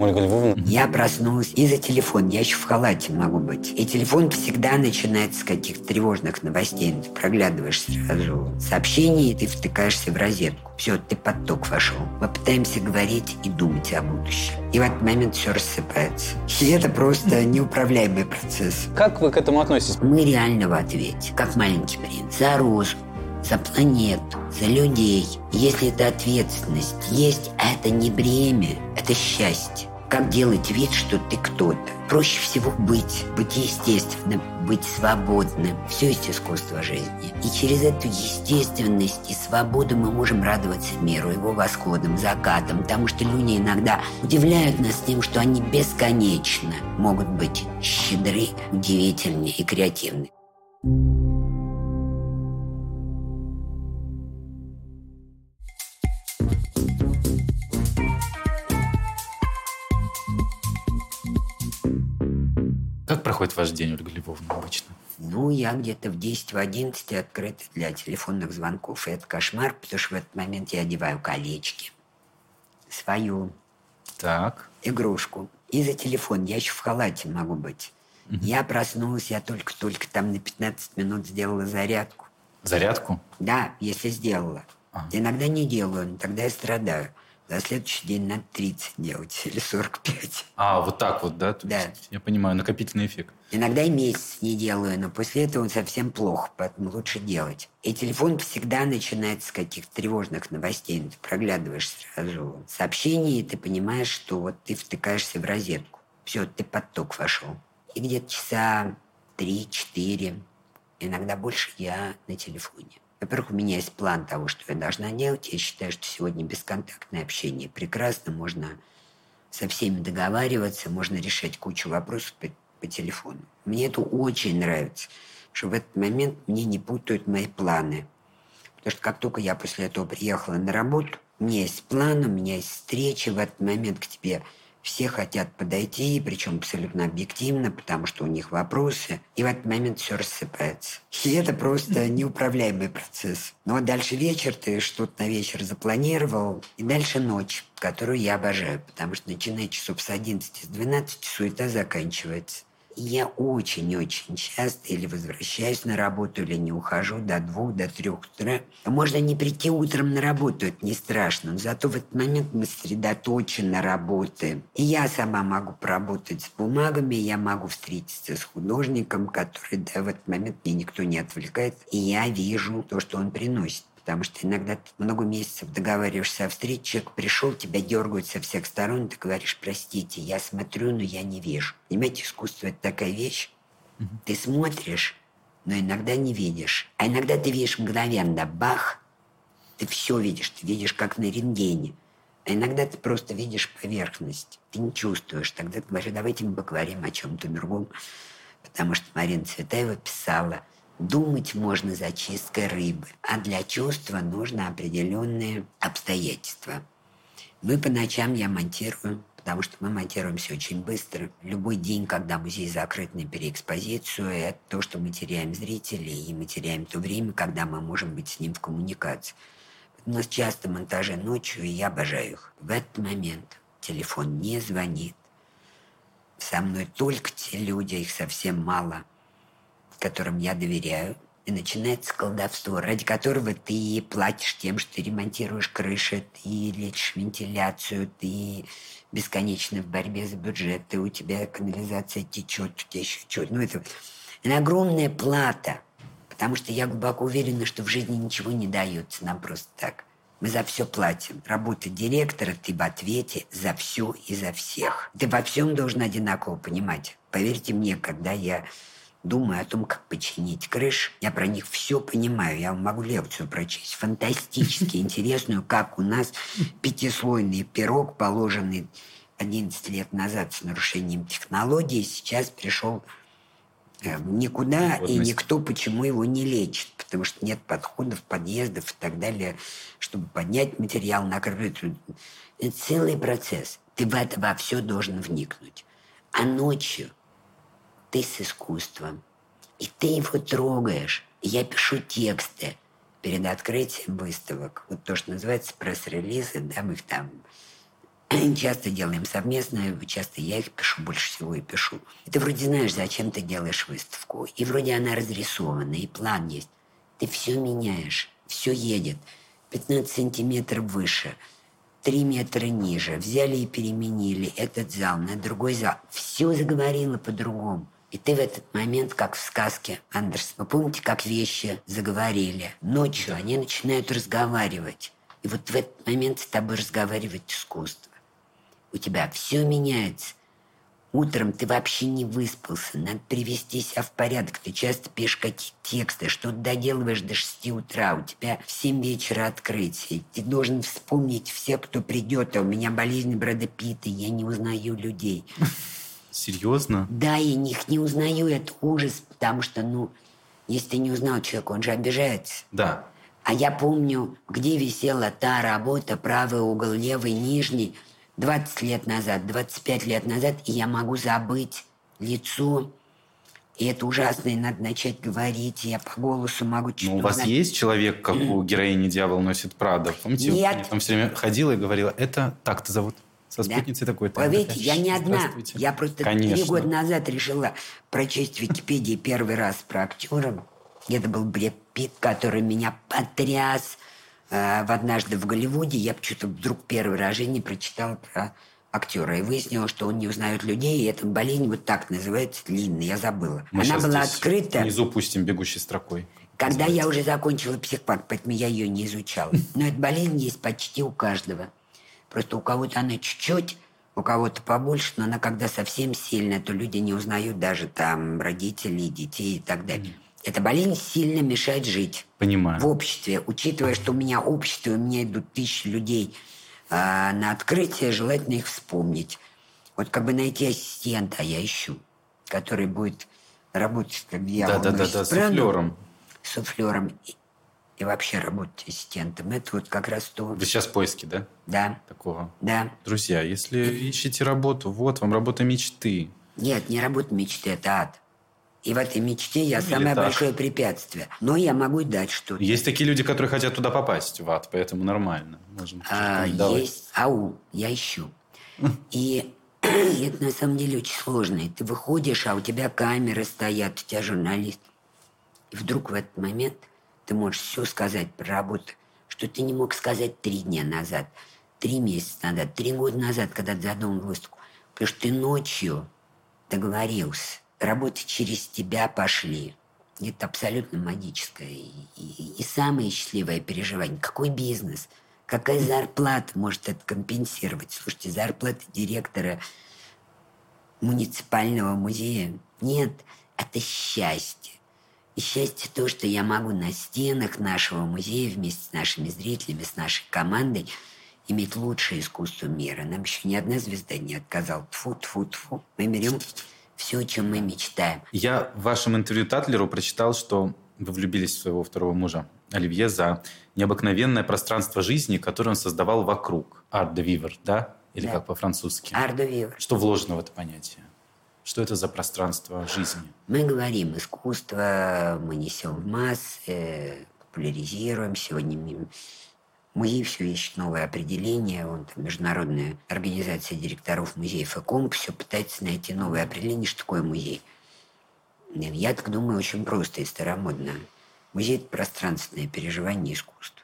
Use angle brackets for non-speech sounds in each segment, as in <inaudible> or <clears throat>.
Ольга Львовна. Я проснулась и за телефон, я еще в халате могу быть. И телефон всегда начинается с каких-то тревожных новостей. Ты проглядываешь сразу сообщение, и ты втыкаешься в розетку. Все, ты под ток вошел. Мы пытаемся говорить и думать о будущем. И в этот момент все рассыпается. И это просто неуправляемый процесс. Как вы к этому относитесь? Мы реально в ответе, как маленький принц. За розу, за планету, за людей. Если это ответственность есть, это не бремя, это счастье. Как делать вид, что ты кто-то? Проще всего быть, быть естественным, быть свободным. Все есть искусство жизни. И через эту естественность и свободу мы можем радоваться миру, его восходам, закатам, потому что люди иногда удивляют нас тем, что они бесконечно могут быть щедры, удивительны и креативны. Как проходит ваш день, Ольга Львовна, обычно? Ну, я где-то в 10 в 11 открыт для телефонных звонков. И это кошмар, потому что в этот момент я одеваю колечки. Свою Так. игрушку. И за телефон. Я еще в халате могу быть. Я проснулась, я только-только там на 15 минут сделала зарядку. Зарядку? Да, если сделала. Ага. Иногда не делаю, тогда я страдаю. За следующий день надо 30 делать или 45. А, вот так вот, да? То Да. есть, я понимаю, накопительный эффект. Иногда и месяц не делаю, но после этого совсем плохо, поэтому лучше делать. И телефон всегда начинается с каких-то тревожных новостей. Ты проглядываешь сразу сообщение, и ты понимаешь, что вот ты втыкаешься в розетку. Все, ты под ток вошел. И где-то часа три-четыре, иногда больше я на телефоне. Во-первых, у меня есть план того, что я должна делать. Я считаю, что сегодня бесконтактное общение прекрасно. Можно со всеми договариваться, можно решать кучу вопросов по, по телефону. Мне это очень нравится, что в этот момент мне не путают мои планы. Потому что как только я после этого приехала на работу, у меня есть план, у меня есть встречи, в этот момент к тебе все хотят подойти, причем абсолютно объективно, потому что у них вопросы, и в этот момент все рассыпается. И это просто <laughs> неуправляемый процесс. Но вот дальше вечер, ты что-то на вечер запланировал, и дальше ночь, которую я обожаю, потому что начиная часов с 11, с 12 суета заканчивается. Я очень-очень часто или возвращаюсь на работу, или не ухожу до двух, до трех утра. Можно не прийти утром на работу, это не страшно, но зато в этот момент мы сосредоточенно работаем. И я сама могу поработать с бумагами, я могу встретиться с художником, который да, в этот момент мне никто не отвлекает, и я вижу то, что он приносит. Потому что иногда ты много месяцев договариваешься о встрече, человек пришел, тебя дергают со всех сторон, ты говоришь, простите, я смотрю, но я не вижу. Понимаете, искусство – это такая вещь. Ты смотришь, но иногда не видишь. А иногда ты видишь мгновенно, бах, ты все видишь, ты видишь как на рентгене. А иногда ты просто видишь поверхность, ты не чувствуешь. Тогда ты говоришь, давайте мы поговорим о чем-то другом. Потому что Марина Цветаева писала, думать можно зачисткой рыбы, а для чувства нужно определенные обстоятельства. И по ночам я монтирую, потому что мы монтируемся очень быстро. Любой день, когда музей закрыт на переэкспозицию, это то, что мы теряем зрителей, и мы теряем то время, когда мы можем быть с ним в коммуникации. У нас часто монтажи ночью, и я обожаю их. В этот момент телефон не звонит. Со мной только те люди, их совсем мало, которым я доверяю. И начинается колдовство, ради которого ты платишь тем, что ты ремонтируешь крыши, ты лечишь вентиляцию, ты бесконечно в борьбе за бюджет, ты, у тебя канализация течет, у тебя еще что Ну, это, это огромная плата, потому что я глубоко уверена, что в жизни ничего не дается нам просто так. Мы за все платим. Работа директора, ты в ответе за все и за всех. Ты во всем должен одинаково понимать. Поверьте мне, когда я думаю о том, как починить крыш. Я про них все понимаю. Я могу лекцию прочесть. Фантастически <laughs> интересную, как у нас пятислойный пирог, положенный 11 лет назад с нарушением технологий, сейчас пришел э, никуда, Вот и мы- никто почему его не лечит. Потому что нет подходов, подъездов и так далее, чтобы поднять материал, накрыть. Это целый процесс. Ты в это во все должен вникнуть. А ночью ты с искусством. И ты его трогаешь. И я пишу тексты перед открытием выставок. Вот то, что называется пресс-релизы, да, мы их там <clears throat> часто делаем совместно, часто я их пишу, больше всего и пишу. И ты вроде знаешь, зачем ты делаешь выставку, и вроде она разрисована, и план есть. Ты все меняешь, все едет. 15 сантиметров выше, 3 метра ниже. Взяли и переменили этот зал на другой зал. Все заговорило по-другому. И ты в этот момент, как в сказке Андерс, вы помните, как вещи заговорили? Ночью они начинают разговаривать. И вот в этот момент с тобой разговаривает искусство. У тебя все меняется. Утром ты вообще не выспался, надо привести себя в порядок. Ты часто пишешь какие-то тексты, что-то доделываешь до 6 утра, у тебя в 7 вечера открытие. Ты должен вспомнить всех, кто придет, а у меня болезнь Брэда Питта, я не узнаю людей. <laughs> Серьезно? Да, я их не узнаю, это ужас, потому что, ну, если ты не узнал человека, он же обижается. Да. А я помню, где висела та работа, правый угол, левый, нижний, 20 лет назад, 25 лет назад, и я могу забыть лицо, и это ужасно, и надо начать говорить, и я по голосу могу чуть Ну, у вас есть человек, как у <clears throat> героини «Дьявол носит Прада»? Помните, Нет. там все время ходила и говорила, это так-то зовут? Со спутницей да. такой-то. Вы видите, я не одна. Я просто три года назад решила прочесть в Википедии первый раз про актера. Это был Бред Питт, который меня потряс э, в «Однажды в Голливуде». Я почему-то вдруг первый раз в жизни прочитала про актера. И выяснилось, что он не узнает людей, и эта болезнь вот так называется, длинная, я забыла. Мы Она была открыта... внизу пустим бегущей строкой. Когда называется. я уже закончила психпат, поэтому я ее не изучала. Но эта болезнь есть почти у каждого. Просто у кого-то она чуть-чуть, у кого-то побольше, но она когда совсем сильная, то люди не узнают даже там родителей, детей и так далее. Эта болезнь сильно мешает жить. Понимаю. В обществе. Учитывая, что у меня общество, у меня идут тысячи людей э, на открытие, желательно их вспомнить. Вот как бы найти ассистента, а я ищу, который будет работать как дьявол. Да-да-да, суфлером. Суфлером и вообще работать ассистентом. Это вот как раз то... Вы сейчас в поиске, да? Да. Такого? Да. Друзья, если ищете работу, вот вам работа мечты. Нет, не работа мечты, это ад. И в этой мечте я ну, самое так. большое препятствие. Но я могу дать что-то. Есть такие люди, которые хотят туда попасть, в ад, поэтому нормально. Можем а, есть. Ау, я ищу. И <clears throat> это на самом деле очень сложно. И ты выходишь, а у тебя камеры стоят, у тебя журналист. И вдруг в этот момент – ты можешь все сказать про работу, что ты не мог сказать три дня назад, три месяца назад, три года назад, когда ты задумал выставку. Потому что ты ночью договорился. Работы через тебя пошли. Это абсолютно магическое. И, и, и самое счастливое переживание. Какой бизнес? Какая зарплата может это компенсировать? Слушайте, зарплата директора муниципального музея? Нет, это счастье. И счастье то, что я могу на стенах нашего музея вместе с нашими зрителями, с нашей командой иметь лучшее искусство мира. Нам еще ни одна звезда не отказала. Тфу, тфу, тфу. Мы берем все, о чем мы мечтаем. Я в вашем интервью Татлеру прочитал, что вы влюбились в своего второго мужа, Оливье, за необыкновенное пространство жизни, которое он создавал вокруг. Art de vivre, да? Или да. как по-французски? Art de vivre. Что вложено в это понятие? Что это за пространство жизни? Мы говорим искусство, мы несем в массы, популяризируем. Сегодня музей все ищет новое определение. Он, там, Международная организация директоров музеев и комп все пытается найти новое определение, что такое музей. Я так думаю, очень просто и старомодно. Музей – это пространственное переживание искусства.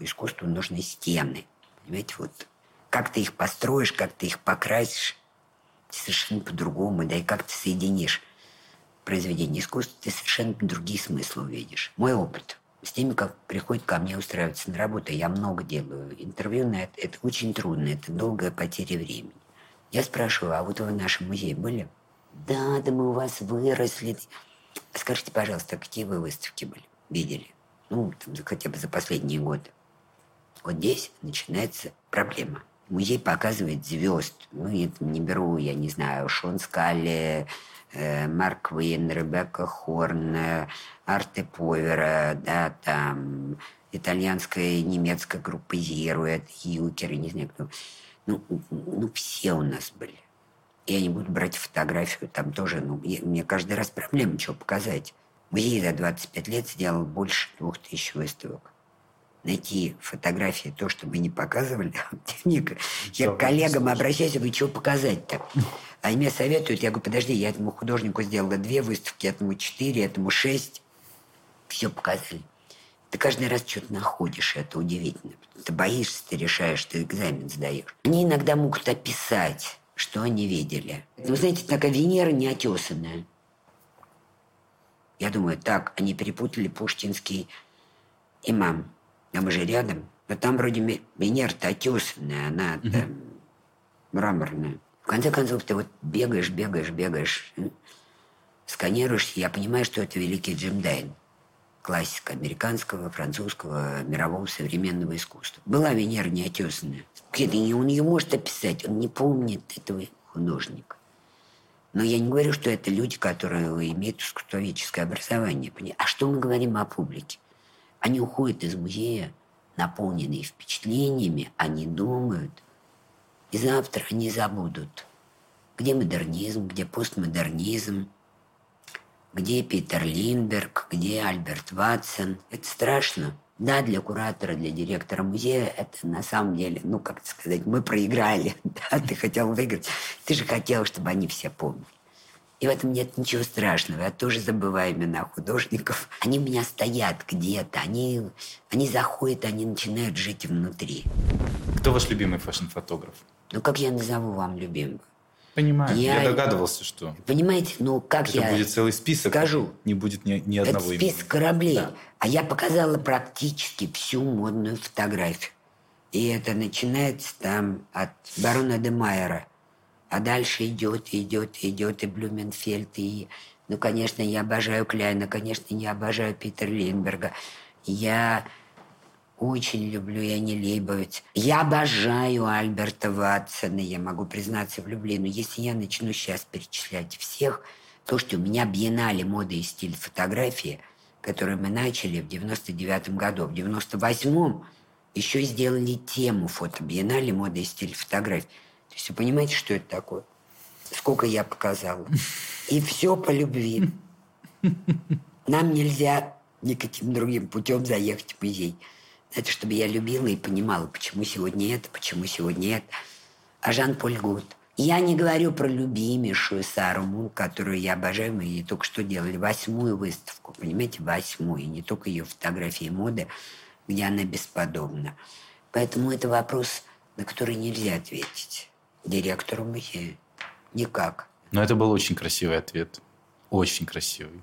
Искусству нужны стены. Понимаете, вот как ты их построишь, как ты их покрасишь, совершенно по-другому, да и как ты соединишь произведение искусства, ты совершенно другие смыслы увидишь. Мой опыт с теми, как приходят ко мне устраиваться на работу, я много делаю. Интервью на это, это очень трудно, это долгая потеря времени. Я спрашиваю, а вот вы в нашем музее были? Да, да мы у вас выросли. Скажите, пожалуйста, какие вы выставки были, видели? Ну, там, хотя бы за последние годы. Вот здесь начинается проблема. Музей показывает звезд. Ну, это не беру, я не знаю, Шон Скалли, э, Марк Вейн, Ребекка Хорн, э, Арте Повера, да, там, итальянская и немецкая группа Зируэт, Юкер, не знаю кто. Ну, ну, все у нас были. Я не буду брать фотографию, там тоже, ну, я, мне каждый раз проблема, что показать. Музей за 25 лет сделал больше двух тысяч выставок. Найти фотографии, то, что мы не показывали. Я к коллегам обращаюсь, говорю, что показать-то? <laughs> Они мне советуют, я говорю, подожди, я этому художнику сделала две выставки, этому четыре, этому шесть. Все показали. Ты каждый раз что-то находишь, это удивительно. Ты боишься, ты решаешь, ты экзамен сдаешь. Они иногда могут описать, что они видели. Вы знаете, такая Венера неотесанная. Я думаю, так, они перепутали пуштинский имам. А мы же рядом. Но там вроде Венера-то отесанная, она угу. там мраморная. В конце концов, ты вот бегаешь, бегаешь, бегаешь, сканируешь, я понимаю, что это великий Джим Дайн. Классика американского, французского, мирового современного искусства. Была Венера неотесанная. Он ее может описать, он не помнит этого художника. Но я не говорю, что это люди, которые имеют искусствоведческое образование. А что мы говорим о публике? Они уходят из музея, наполненные впечатлениями, они думают, и завтра они забудут, где модернизм, где постмодернизм, где Питер Линдберг, где Альберт Ватсон. Это страшно. Да, для куратора, для директора музея это на самом деле, ну, как сказать, мы проиграли. <laughs> Да, ты хотел выиграть. Ты же хотел, чтобы они все помнили. И в этом нет ничего страшного. Я тоже забываю имена художников. Они у меня стоят где-то. Они, они заходят, они начинают жить внутри. Кто ваш любимый фэшн-фотограф? Ну, как я назову вам любимого? Понимаю. Я, я догадывался, что... Понимаете, ну, как Это я... будет целый список. Скажу. Не будет ни, ни одного Это список имени. кораблей. Да. А я показала практически всю модную фотографию. И это начинается там от барона де Майера – а дальше идет, идет, идет и Блюменфельд, и... Ну, конечно, я обожаю Кляйна, конечно, я обожаю Питера Линдберга. Я очень люблю Яни Лейбовиц. Я обожаю Альберта Ватсона, я могу признаться в любви. Но если я начну сейчас перечислять всех, то, что у меня биеннале моды и стиль фотографии, которые мы начали в 99 году, в 98-м еще сделали тему фото биеннале моды и стиль фотографии. Вы понимаете, что это такое? Сколько я показала. И все по любви. Нам нельзя никаким другим путем заехать в музей. Это чтобы я любила и понимала, почему сегодня это, почему сегодня это. А Жан-Поль Гуд. Я не говорю про любимейшую Сару Мун, которую я обожаю. Мы ей только что делали восьмую выставку, понимаете, восьмую. И не только ее фотографии моды, где она бесподобна. Поэтому это вопрос, на который нельзя ответить директору музея. Никак. Но это был очень красивый ответ. Очень красивый.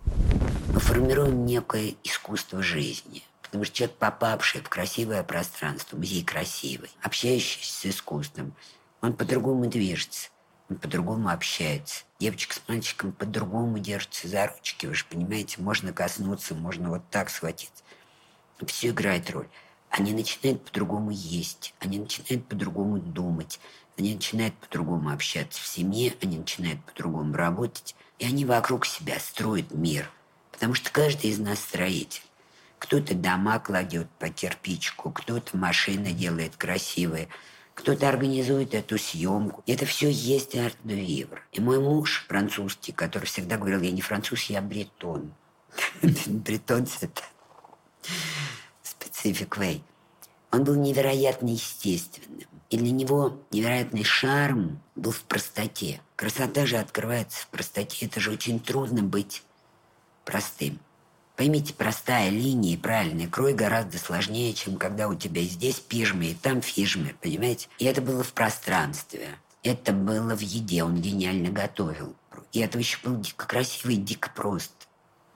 Мы формируем некое искусство жизни. Потому что человек, попавший в красивое пространство, музей красивый, общающийся с искусством, он по-другому движется, он по-другому общается. Девочка с мальчиком по-другому держится за ручки, вы же понимаете, можно коснуться, можно вот так схватиться. Все играет роль. Они начинают по-другому есть, они начинают по-другому думать, они начинают по-другому общаться в семье, они начинают по-другому работать, и они вокруг себя строят мир. Потому что каждый из нас строитель. Кто-то дома кладет по кирпичку, кто-то машины делает красивые, кто-то организует эту съемку. Это все есть арт-де-вивр. И мой муж французский, который всегда говорил, я не француз, я бретон. <laughs> Бретон – это специфик way. Он был невероятно естественным. И для него невероятный шарм был в простоте. Красота же открывается в простоте. Это же очень трудно быть простым. Поймите, простая линия и правильный крой гораздо сложнее, чем когда у тебя здесь пижмы и там фижмы, понимаете? И это было в пространстве. Это было в еде. Он гениально готовил. И это еще был дико красивый, дико прост.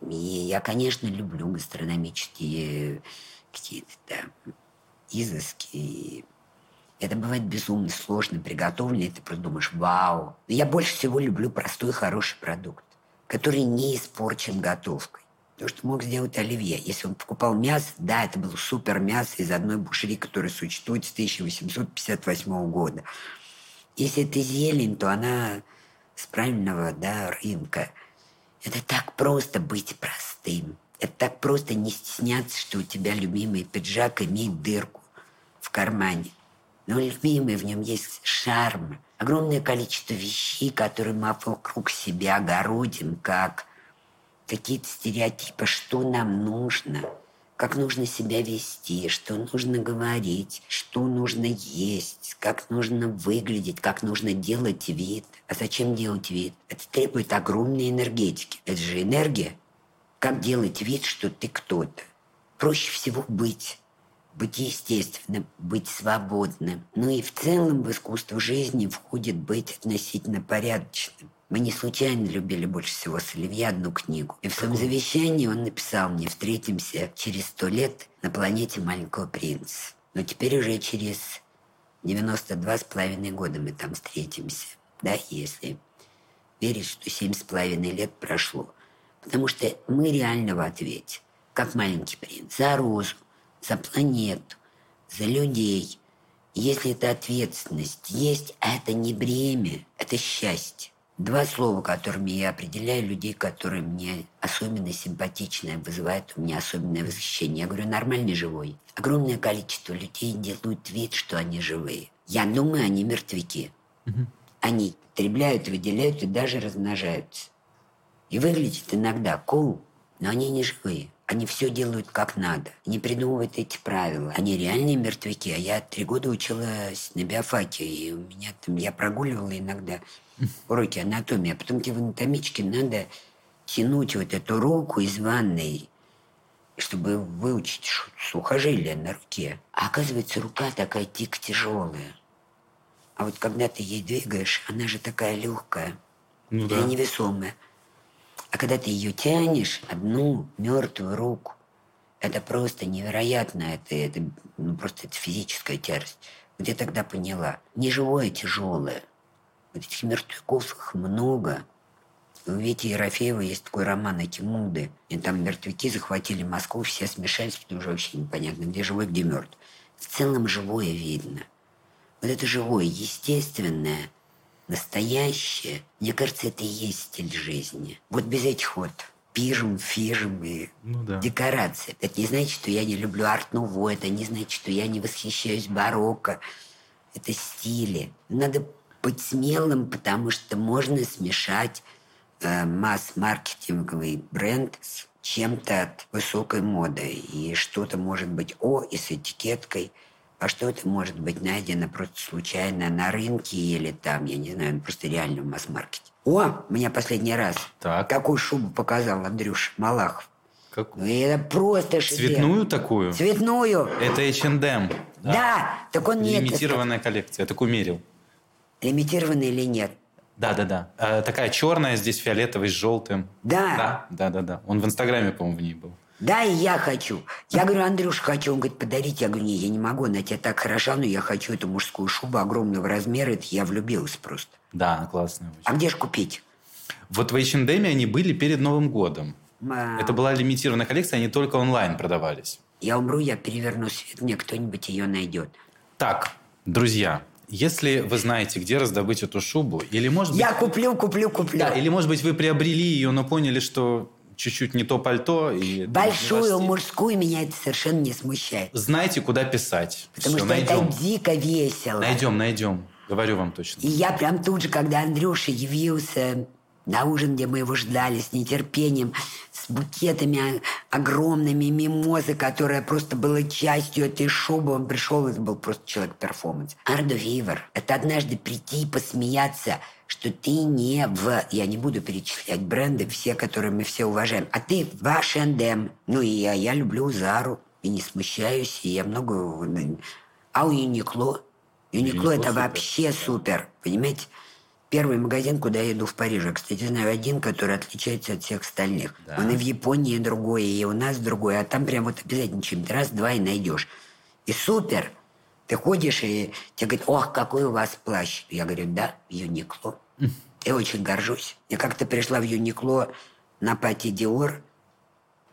И я, конечно, люблю гастрономические какие-то там изыски, это бывает безумно сложно приготовлено, и ты просто думаешь, вау. Но я больше всего люблю простой, хороший продукт, который не испорчен готовкой. То, что мог сделать Оливье. Если он покупал мясо, да, это было супер мясо из одной бушери, которая существует с 1858 года. Если это зелень, то она с правильного да, рынка. Это так просто быть простым. Это так просто не стесняться, что у тебя любимый пиджак имеет дырку в кармане. Но любимый в нем есть шарм. Огромное количество вещей, которые мы вокруг себя огородим, как какие-то стереотипы, что нам нужно, как нужно себя вести, что нужно говорить, что нужно есть, как нужно выглядеть, как нужно делать вид. А зачем делать вид? Это требует огромной энергетики. Это же энергия. Как делать вид, что ты кто-то? Проще всего быть быть естественным, быть свободным. Ну и в целом в искусство жизни входит быть относительно порядочным. Мы не случайно любили больше всего с Оливье одну книгу. И в своем завещании он написал мне «Встретимся через сто лет на планете Маленького Принца». Но теперь уже через 92 с половиной года мы там встретимся. Да, если верить, что семь с половиной лет прошло. Потому что мы реально в ответе, как маленький принц, за розу, за планету, за людей. Если это ответственность есть, а это не бремя, это счастье. Два слова, которыми я определяю людей, которые мне особенно симпатичны, вызывают у меня особенное восхищение. Я говорю, нормальный живой. Огромное количество людей делают вид, что они живые. Я думаю, они мертвяки. Угу. Они потребляют, выделяют и даже размножаются. И выглядят иногда cool, но они не живые. Они все делают как надо. Они придумывают эти правила. Они реальные мертвяки. А я три года училась на биофаке. И у меня там, я прогуливала иногда уроки анатомии, а потом тебе в анатомичке надо тянуть вот эту руку из ванной, чтобы выучить сухожилие на руке. А оказывается, рука такая дико тяжелая. А вот когда ты ей двигаешь, она же такая легкая ну, да. невесомая. А когда ты ее тянешь, одну мертвую руку, это просто невероятно, это, это ну, просто это физическая тяжесть. Я тогда поняла, не живое, тяжелое. Вот этих мертвяков много. У Вити Ерофеева есть такой роман «Эти муды». И там мертвяки захватили Москву, все смешались, потому что вообще непонятно, где живой, где мертв. В целом живое видно. Вот это живое, естественное, настоящее, мне кажется, это и есть стиль жизни. Вот без этих вот пижем, фижем и ну, да. декораций. Это не значит, что я не люблю арт-нуво, это не значит, что я не восхищаюсь барокко. Это стили. Надо быть смелым, потому что можно смешать э, масс-маркетинговый бренд с чем-то от высокой моды. И что-то может быть о и с этикеткой, а что-то может быть найдено просто случайно на рынке или там, я не знаю, просто реально в масс-маркете. О, меня последний раз. Так. Какую шубу показал Андрюш Малахов. Какую? Это просто шедевр. Цветную такую? Цветную. Это H&M. Да, да так он нет. Лимитированная коллекция, я так умерил лимитированный или нет. Да, да, да. А, такая черная, здесь фиолетовый с желтым. Да. Да, да, да, да. Он в Инстаграме, по-моему, в ней был. Да, и я хочу. Я говорю, Андрюш, хочу. Он говорит, подарить. Я говорю, не, я не могу, она тебе так хороша, но я хочу эту мужскую шубу огромного размера. Это я влюбилась просто. Да, классная. Очень. А где же купить? Вот в H&M они были перед Новым годом. А... Это была лимитированная коллекция, они только онлайн продавались. Я умру, я переверну свет, мне кто-нибудь ее найдет. Так, друзья, если вы знаете, где раздобыть эту шубу, или может быть... Я куплю, куплю, куплю. Да, или может быть вы приобрели ее, но поняли, что чуть-чуть не то пальто. И Большую мужскую меня это совершенно не смущает. Знаете, куда писать. Потому Все, что найдем. это дико весело. Найдем, найдем. Говорю вам точно. И я прям тут же, когда Андрюша явился на ужин, где мы его ждали с нетерпением, с букетами огромными мимозы, которая просто была частью этой шубы. Он пришел, это был просто человек-перформанс. Ардо Вивер. Это однажды прийти и посмеяться, что ты не в... Я не буду перечислять бренды, все, которые мы все уважаем. А ты в H&M. Ну и я, я люблю Зару. И не смущаюсь, и я много... А у Юникло? Юникло это супер. вообще супер, понимаете? Первый магазин, куда я иду в Париже. Кстати, знаю один, который отличается от всех остальных. Да. Он и в Японии другой, и у нас другой. А там прям вот обязательно чем-то раз-два и найдешь. И супер. Ты ходишь, и тебе говорят, ох, какой у вас плащ. Я говорю, да, Юникло. <laughs> Я очень горжусь. Я как-то пришла в Юникло на пати Диор,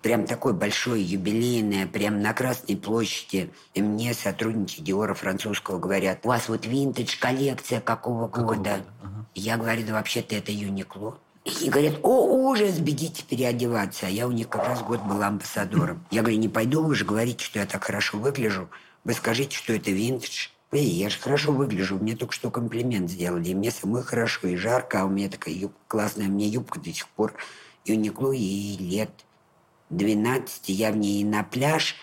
прям такой большой, юбилейное, прям на Красной площади. И мне сотрудники Диора французского говорят, у вас вот винтаж коллекция какого, какого года? года? Ага. Я говорю, да вообще-то это Юникло. И говорят, о, ужас, бегите переодеваться. А я у них как раз год была амбассадором. Я говорю, не пойду, вы же говорите, что я так хорошо выгляжу. Вы скажите, что это винтаж. Эй, я же хорошо выгляжу, мне только что комплимент сделали. И мне самой хорошо, и жарко, а у меня такая юбка классная. Мне юбка до сих пор Юникло и лет 12 я в ней и на пляж,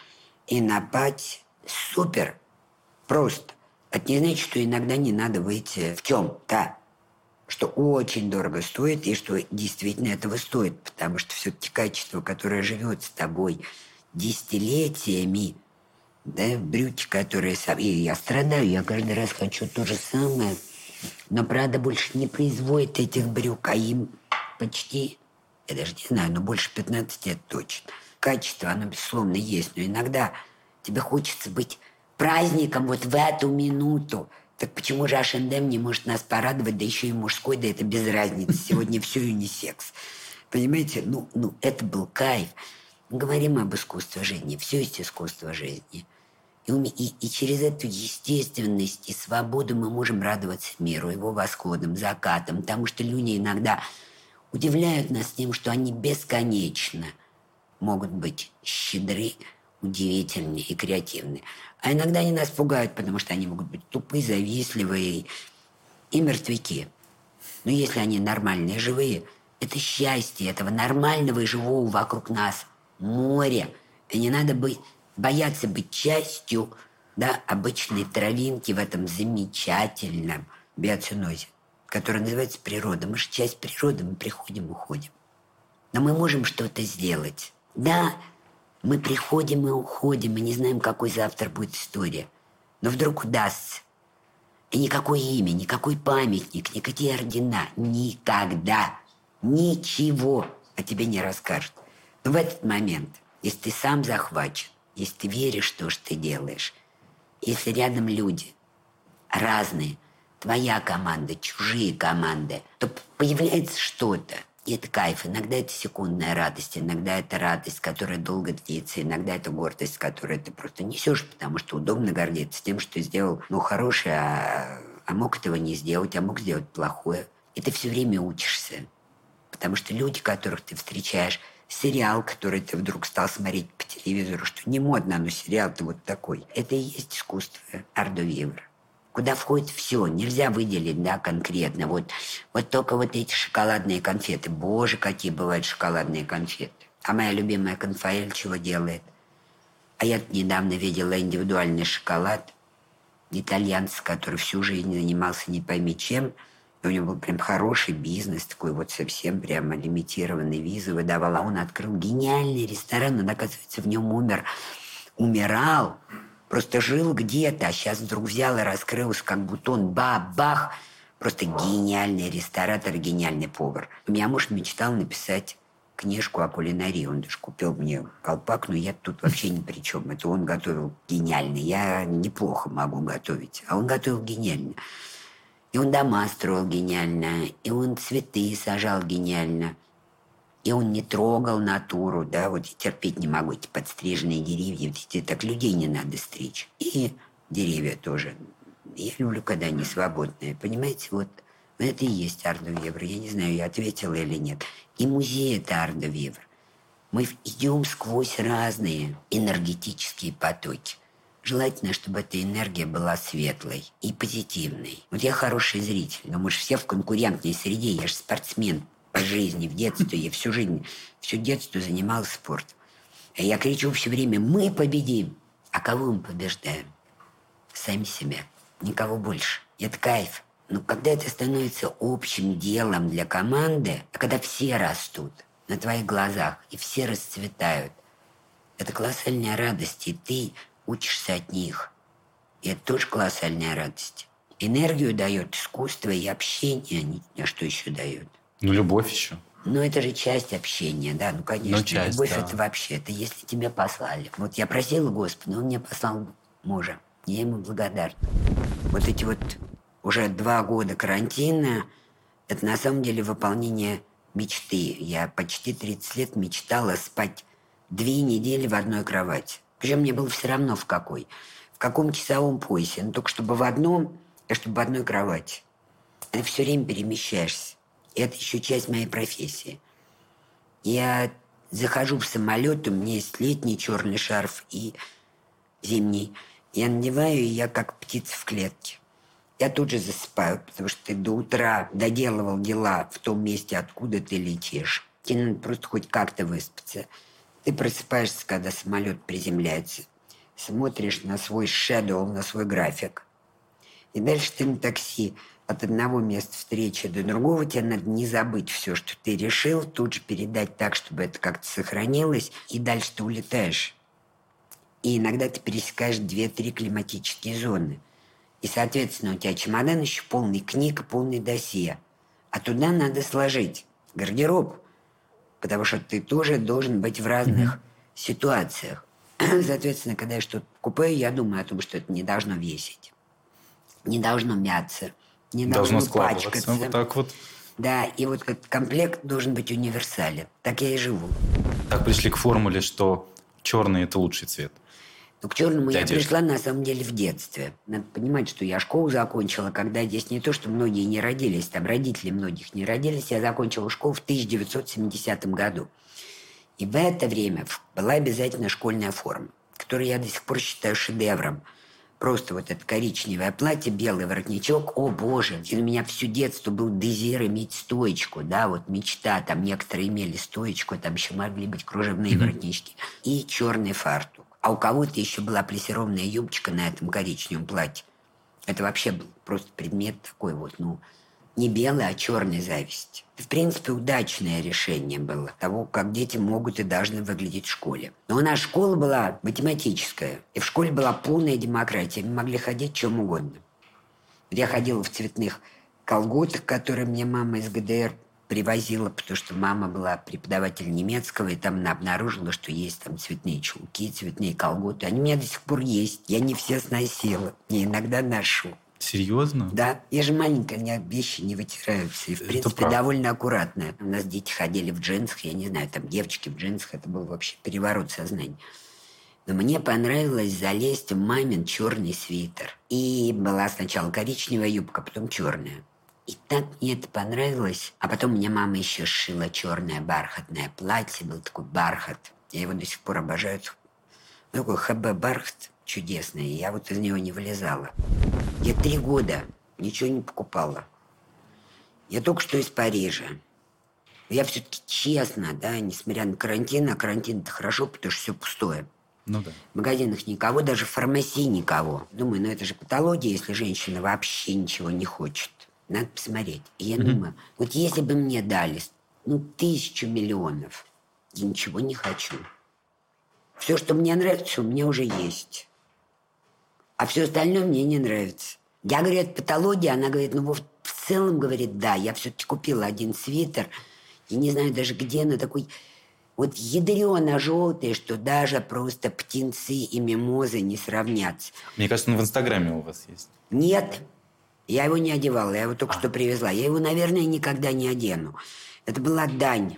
и на пать. Супер! Просто. Это не значит, что иногда не надо выйти в чем да. Что очень дорого стоит, и что действительно этого стоит, потому что все-таки качество, которое живет с тобой десятилетиями, да, брюки, которые сам... И я страдаю, я каждый раз хочу то же самое. Но правда больше не производит этих брюк, а им почти, я даже не знаю, но больше 15 лет точно. Качество, оно, безусловно, есть, но иногда тебе хочется быть праздником вот в эту минуту. Так почему же H&M не может нас порадовать, да еще и мужской, да это без разницы. <laughs> Сегодня все юнисекс. Понимаете? Ну, ну, это был кайф. Мы говорим об искусстве жизни. Все есть искусство жизни. И, и, и через эту естественность и свободу мы можем радоваться миру, его восходам, закатам, потому что люди иногда удивляют нас тем, что они бесконечно могут быть щедры, удивительны и креативны. А иногда они нас пугают, потому что они могут быть тупые, завистливые и мертвяки. Но если они нормальные, живые, это счастье этого нормального и живого вокруг нас море. И не надо быть, бояться быть частью да, обычной травинки в этом замечательном биоцинозе которая называется природа. Мы же часть природы, мы приходим, уходим. Но мы можем что-то сделать. Да, мы приходим и уходим, мы не знаем, какой завтра будет история. Но вдруг удастся. И никакое имя, никакой памятник, никакие ордена никогда ничего о тебе не расскажут. Но в этот момент, если ты сам захвачен, если ты веришь в то, что ты делаешь, если рядом люди разные, твоя команда, чужие команды, то появляется что-то. И это кайф. Иногда это секундная радость, иногда это радость, которая долго длится, иногда это гордость, которую ты просто несешь, потому что удобно гордиться тем, что сделал, ну, хорошее, а, а мог этого не сделать, а мог сделать плохое. И ты все время учишься. Потому что люди, которых ты встречаешь, сериал, который ты вдруг стал смотреть по телевизору, что не модно, но сериал-то вот такой. Это и есть искусство Ардо Вивра куда входит все. Нельзя выделить, да, конкретно. Вот, вот только вот эти шоколадные конфеты. Боже, какие бывают шоколадные конфеты. А моя любимая конфаэль чего делает? А я недавно видела индивидуальный шоколад итальянца, который всю жизнь занимался не пойми чем. И у него был прям хороший бизнес, такой вот совсем прямо лимитированный визы выдавал. А он открыл гениальный ресторан, он, оказывается, в нем умер, умирал Просто жил где-то, а сейчас вдруг взял и раскрылся, как бутон, бах-бах. Просто гениальный ресторатор, гениальный повар. У меня муж мечтал написать книжку о кулинарии. Он даже купил мне колпак, но я тут вообще ни при чем. Это он готовил гениально. Я неплохо могу готовить, а он готовил гениально. И он дома строил гениально, и он цветы сажал гениально – и он не трогал натуру, да, вот я терпеть не могу эти подстриженные деревья, вот эти, так людей не надо стричь. И деревья тоже. Я люблю, когда они свободные, понимаете, вот это и есть Ардо-Вевр. Я не знаю, я ответила или нет. И музей – это Ардо-Вевр. Мы идем сквозь разные энергетические потоки. Желательно, чтобы эта энергия была светлой и позитивной. Вот я хороший зритель, но мы же все в конкурентной среде, я же спортсмен по жизни, в детстве. Я всю жизнь, всю детство занимался спортом. И я кричу все время, мы победим. А кого мы побеждаем? Сами себя. Никого больше. Это кайф. Но когда это становится общим делом для команды, а когда все растут на твоих глазах, и все расцветают, это колоссальная радость, и ты учишься от них. И это тоже колоссальная радость. Энергию дает искусство и общение, а что еще дает? Ну, любовь еще. Ну, это же часть общения, да, ну, конечно. Ну, часть, любовь да. это вообще, это если тебя послали. Вот я просила Господа, он мне послал мужа. Я ему благодарна. Вот эти вот уже два года карантина, это на самом деле выполнение мечты. Я почти 30 лет мечтала спать две недели в одной кровати. Причем мне было все равно в какой. В каком часовом поясе. Но только чтобы в одном, и чтобы в одной кровати. Ты все время перемещаешься. Это еще часть моей профессии. Я захожу в самолет, у меня есть летний черный шарф и зимний. Я надеваю, и я как птица в клетке. Я тут же засыпаю, потому что ты до утра доделывал дела в том месте, откуда ты летишь. Тебе надо просто хоть как-то выспаться. Ты просыпаешься, когда самолет приземляется, смотришь на свой шедоу, на свой график. И дальше ты на такси от одного места встречи до другого, тебе надо не забыть все, что ты решил, тут же передать так, чтобы это как-то сохранилось, и дальше ты улетаешь. И иногда ты пересекаешь две-три климатические зоны. И, соответственно, у тебя чемодан еще полный книг, полный досье. А туда надо сложить гардероб, потому что ты тоже должен быть в разных mm-hmm. ситуациях. <clears throat> Соответственно, когда я что-то покупаю, я думаю о том, что это не должно весить, не должно мяться, не должно, должно пачкаться. Вот так вот. Да, и вот этот комплект должен быть универсален. Так я и живу. Так пришли к формуле, что черный – это лучший цвет. Ну, к черному я пришла на самом деле в детстве. Надо понимать, что я школу закончила, когда здесь не то, что многие не родились, там родители многих не родились. Я закончила школу в 1970 году. И в это время была обязательно школьная форма, которую я до сих пор считаю шедевром. Просто вот это коричневое платье, белый воротничок. О, боже, у меня все детство был дезир иметь стоечку, да, вот мечта. Там некоторые имели стоечку, там еще могли быть кружевные mm-hmm. воротнички. И черный фартук. А у кого-то еще была плессированная юбочка на этом коричневом платье. Это вообще был просто предмет такой вот, ну, не белой, а черной зависти. В принципе, удачное решение было того, как дети могут и должны выглядеть в школе. Но у нас школа была математическая, и в школе была полная демократия. Мы могли ходить чем угодно. Я ходила в цветных колготах, которые мне мама из ГДР привозила, потому что мама была преподаватель немецкого, и там она обнаружила, что есть там цветные чулки, цветные колготы. Они у меня до сих пор есть. Я не все сносила. Я иногда ношу. Серьезно? Да. Я же маленькая, у меня вещи не вытираются. И, в принципе, довольно аккуратная. У нас дети ходили в джинсах, я не знаю, там девочки в джинсах. Это был вообще переворот сознания. Но мне понравилось залезть в мамин черный свитер. И была сначала коричневая юбка, потом черная. И так мне это понравилось. А потом мне мама еще сшила черное бархатное платье. Был такой бархат. Я его до сих пор обожаю. Такой ХБ бархат чудесный. Я вот из него не вылезала. Я три года ничего не покупала. Я только что из Парижа. Я все-таки честно, да, несмотря на карантин, а карантин это хорошо, потому что все пустое. Ну да. В магазинах никого, даже в фармасии никого. Думаю, ну это же патология, если женщина вообще ничего не хочет. Надо посмотреть. И я mm-hmm. думаю, вот если бы мне дали ну тысячу миллионов, я ничего не хочу. Все, что мне нравится, у меня уже есть а все остальное мне не нравится. Я говорю, это патология, она говорит, ну в целом, говорит, да, я все-таки купила один свитер, и не знаю даже где, но такой вот ядрено желтый, что даже просто птенцы и мимозы не сравнятся. Мне кажется, он в Инстаграме у вас есть. Нет, я его не одевала, я его только а. что привезла. Я его, наверное, никогда не одену. Это была дань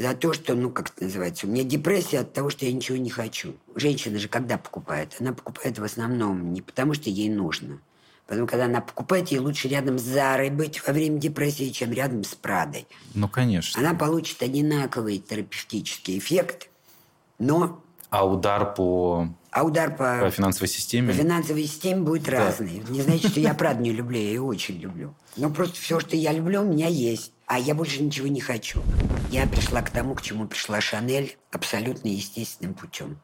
за то, что, ну, как это называется, у меня депрессия от того, что я ничего не хочу. Женщина же когда покупает? Она покупает в основном не потому, что ей нужно. Потому когда она покупает, ей лучше рядом с Зарой быть во время депрессии, чем рядом с Прадой. Ну, конечно. Она получит одинаковый терапевтический эффект, но... А удар по... А удар по... По финансовой системе? По финансовой системе будет да. разный. Не значит, что я Праду не люблю, я ее очень люблю. Но просто все, что я люблю, у меня есть а я больше ничего не хочу. Я пришла к тому, к чему пришла Шанель, абсолютно естественным путем.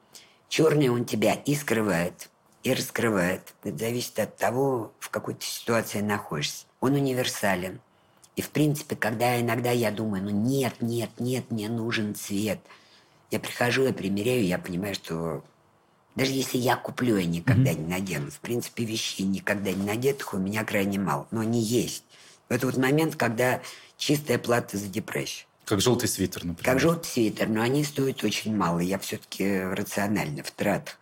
Черный он тебя и скрывает, и раскрывает. Это зависит от того, в какой ты ситуации находишься. Он универсален. И, в принципе, когда иногда я думаю, ну нет, нет, нет, мне нужен цвет. Я прихожу, я примеряю, я понимаю, что даже если я куплю, я никогда mm-hmm. не надену. В принципе, вещей никогда не надетых у меня крайне мало. Но они есть. Это вот момент, когда чистая плата за депрессию. Как желтый свитер, например. Как желтый свитер, но они стоят очень мало. Я все-таки рационально в тратах.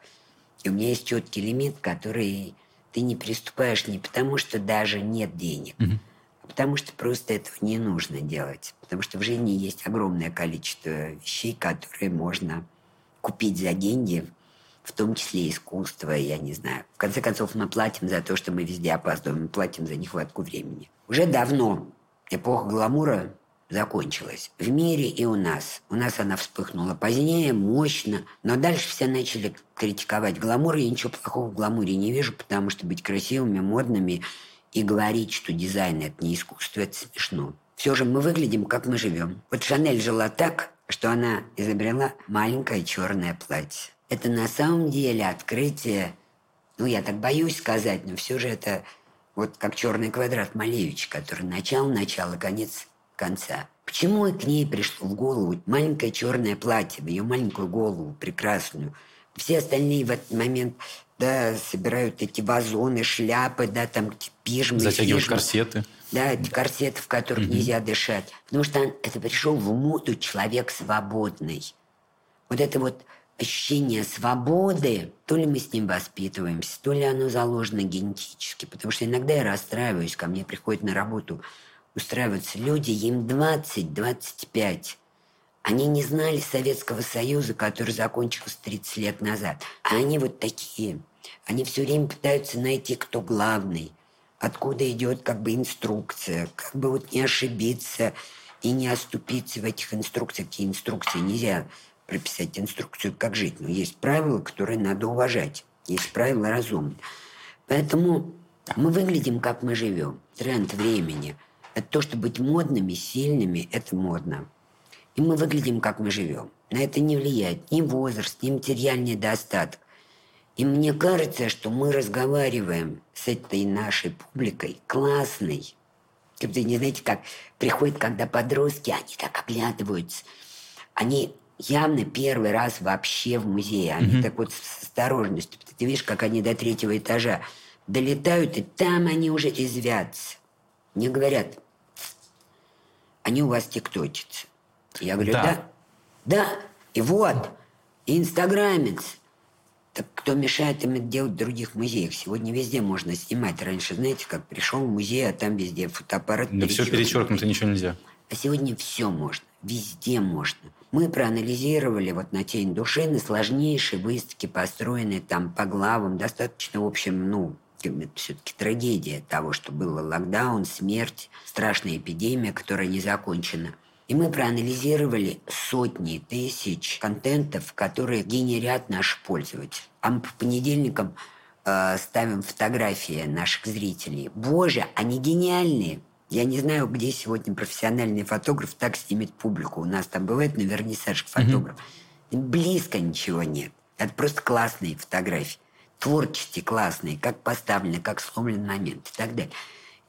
И у меня есть четкий лимит, который ты не приступаешь не потому, что даже нет денег, угу. а потому что просто этого не нужно делать. Потому что в жизни есть огромное количество вещей, которые можно купить за деньги, в том числе искусство, я не знаю. В конце концов, мы платим за то, что мы везде опаздываем, мы платим за нехватку времени. Уже давно эпоха гламура закончилась. В мире и у нас. У нас она вспыхнула позднее, мощно. Но дальше все начали критиковать гламур. Я ничего плохого в гламуре не вижу, потому что быть красивыми, модными и говорить, что дизайн – это не искусство, это смешно. Все же мы выглядим, как мы живем. Вот Шанель жила так, что она изобрела маленькое черное платье. Это на самом деле открытие, ну, я так боюсь сказать, но все же это вот как черный квадрат Малевич, который начало, начало, конец конца. Почему к ней пришло в голову маленькое черное платье, в ее маленькую голову прекрасную? Все остальные в этот момент да, собирают эти вазоны, шляпы, да, там пижмы. Затягивают фижмы. корсеты. Да, эти корсеты, в которых угу. нельзя дышать. Потому что это пришел в моду человек свободный. Вот это вот ощущение свободы, то ли мы с ним воспитываемся, то ли оно заложено генетически. Потому что иногда я расстраиваюсь, ко мне приходят на работу устраиваются люди, им 20-25. Они не знали Советского Союза, который закончился 30 лет назад. А они вот такие. Они все время пытаются найти, кто главный, откуда идет как бы инструкция, как бы вот не ошибиться и не оступиться в этих инструкциях. Какие инструкции нельзя прописать инструкцию, как жить. Но есть правила, которые надо уважать. Есть правила разумные. Поэтому мы выглядим, как мы живем. Тренд времени – это то, что быть модными, сильными – это модно. И мы выглядим, как мы живем. На это не влияет ни возраст, ни материальный достаток. И мне кажется, что мы разговариваем с этой нашей публикой классной. Как не знаете, как приходят, когда подростки, они так оглядываются. Они явно первый раз вообще в музее. Они mm-hmm. так вот с осторожностью. Ты видишь, как они до третьего этажа долетают, и там они уже резвятся. Мне говорят, они у вас тикточатся. Я говорю, да. да? Да. И вот, и инстаграмец. Так кто мешает им это делать в других музеях? Сегодня везде можно снимать. Раньше, знаете, как пришел в музей, а там везде фотоаппарат. Да все перечеркнуто, ничего нельзя. А сегодня все можно. Везде можно. Мы проанализировали вот на «Тень души» на сложнейшие выставки, построенные там по главам, достаточно, в общем, ну, это все-таки трагедия того, что было локдаун, смерть, страшная эпидемия, которая не закончена. И мы проанализировали сотни тысяч контентов, которые генерят наши пользователи. А мы по понедельникам э, ставим фотографии наших зрителей. Боже, они гениальные! Я не знаю, где сегодня профессиональный фотограф так снимет публику. У нас там бывает на вернисаж фотограф. Mm-hmm. Близко ничего нет. Это просто классные фотографии творчески классные, как поставлены, как сломлен момент и так далее.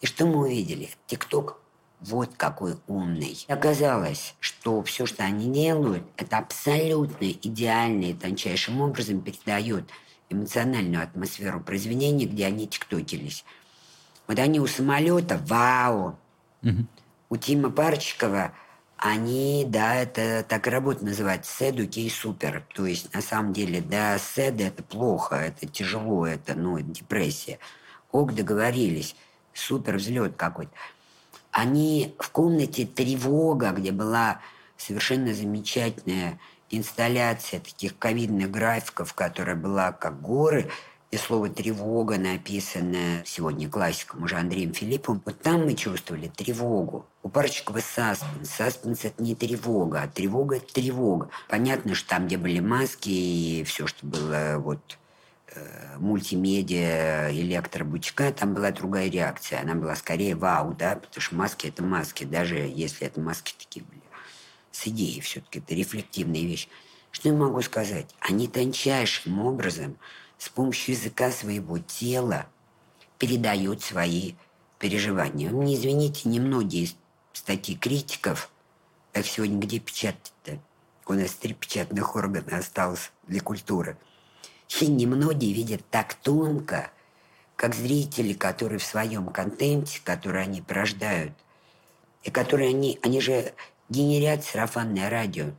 И что мы увидели? ТикТок вот какой умный. Оказалось, что все, что они делают, это абсолютно идеально и тончайшим образом передает эмоциональную атмосферу произведения, где они тиктокились. Вот они у самолета, вау! Угу. У Тима Парчикова они, да, это так и работа называется, седу кей супер. То есть, на самом деле, да, седа это плохо, это тяжело, это, ну, депрессия. Ок, договорились, супер взлет какой-то. Они в комнате тревога, где была совершенно замечательная инсталляция таких ковидных графиков, которая была как горы, и слово «тревога» написано сегодня классиком уже Андреем Филипповым. Вот там мы чувствовали тревогу. У Парчикова саспенс. Саспенс – это не тревога, а тревога – это тревога. Понятно, что там, где были маски и все, что было вот э, мультимедиа, электробучка, там была другая реакция. Она была скорее вау, да, потому что маски – это маски, даже если это маски такие были с идеей все-таки, это рефлективная вещь. Что я могу сказать? Они тончайшим образом – с помощью языка своего тела передают свои переживания. Мне извините, немногие статьи критиков, как сегодня где печатать-то? У нас три печатных органа осталось для культуры. И немногие видят так тонко, как зрители, которые в своем контенте, который они порождают, и которые они, они же генерят сарафанное радио.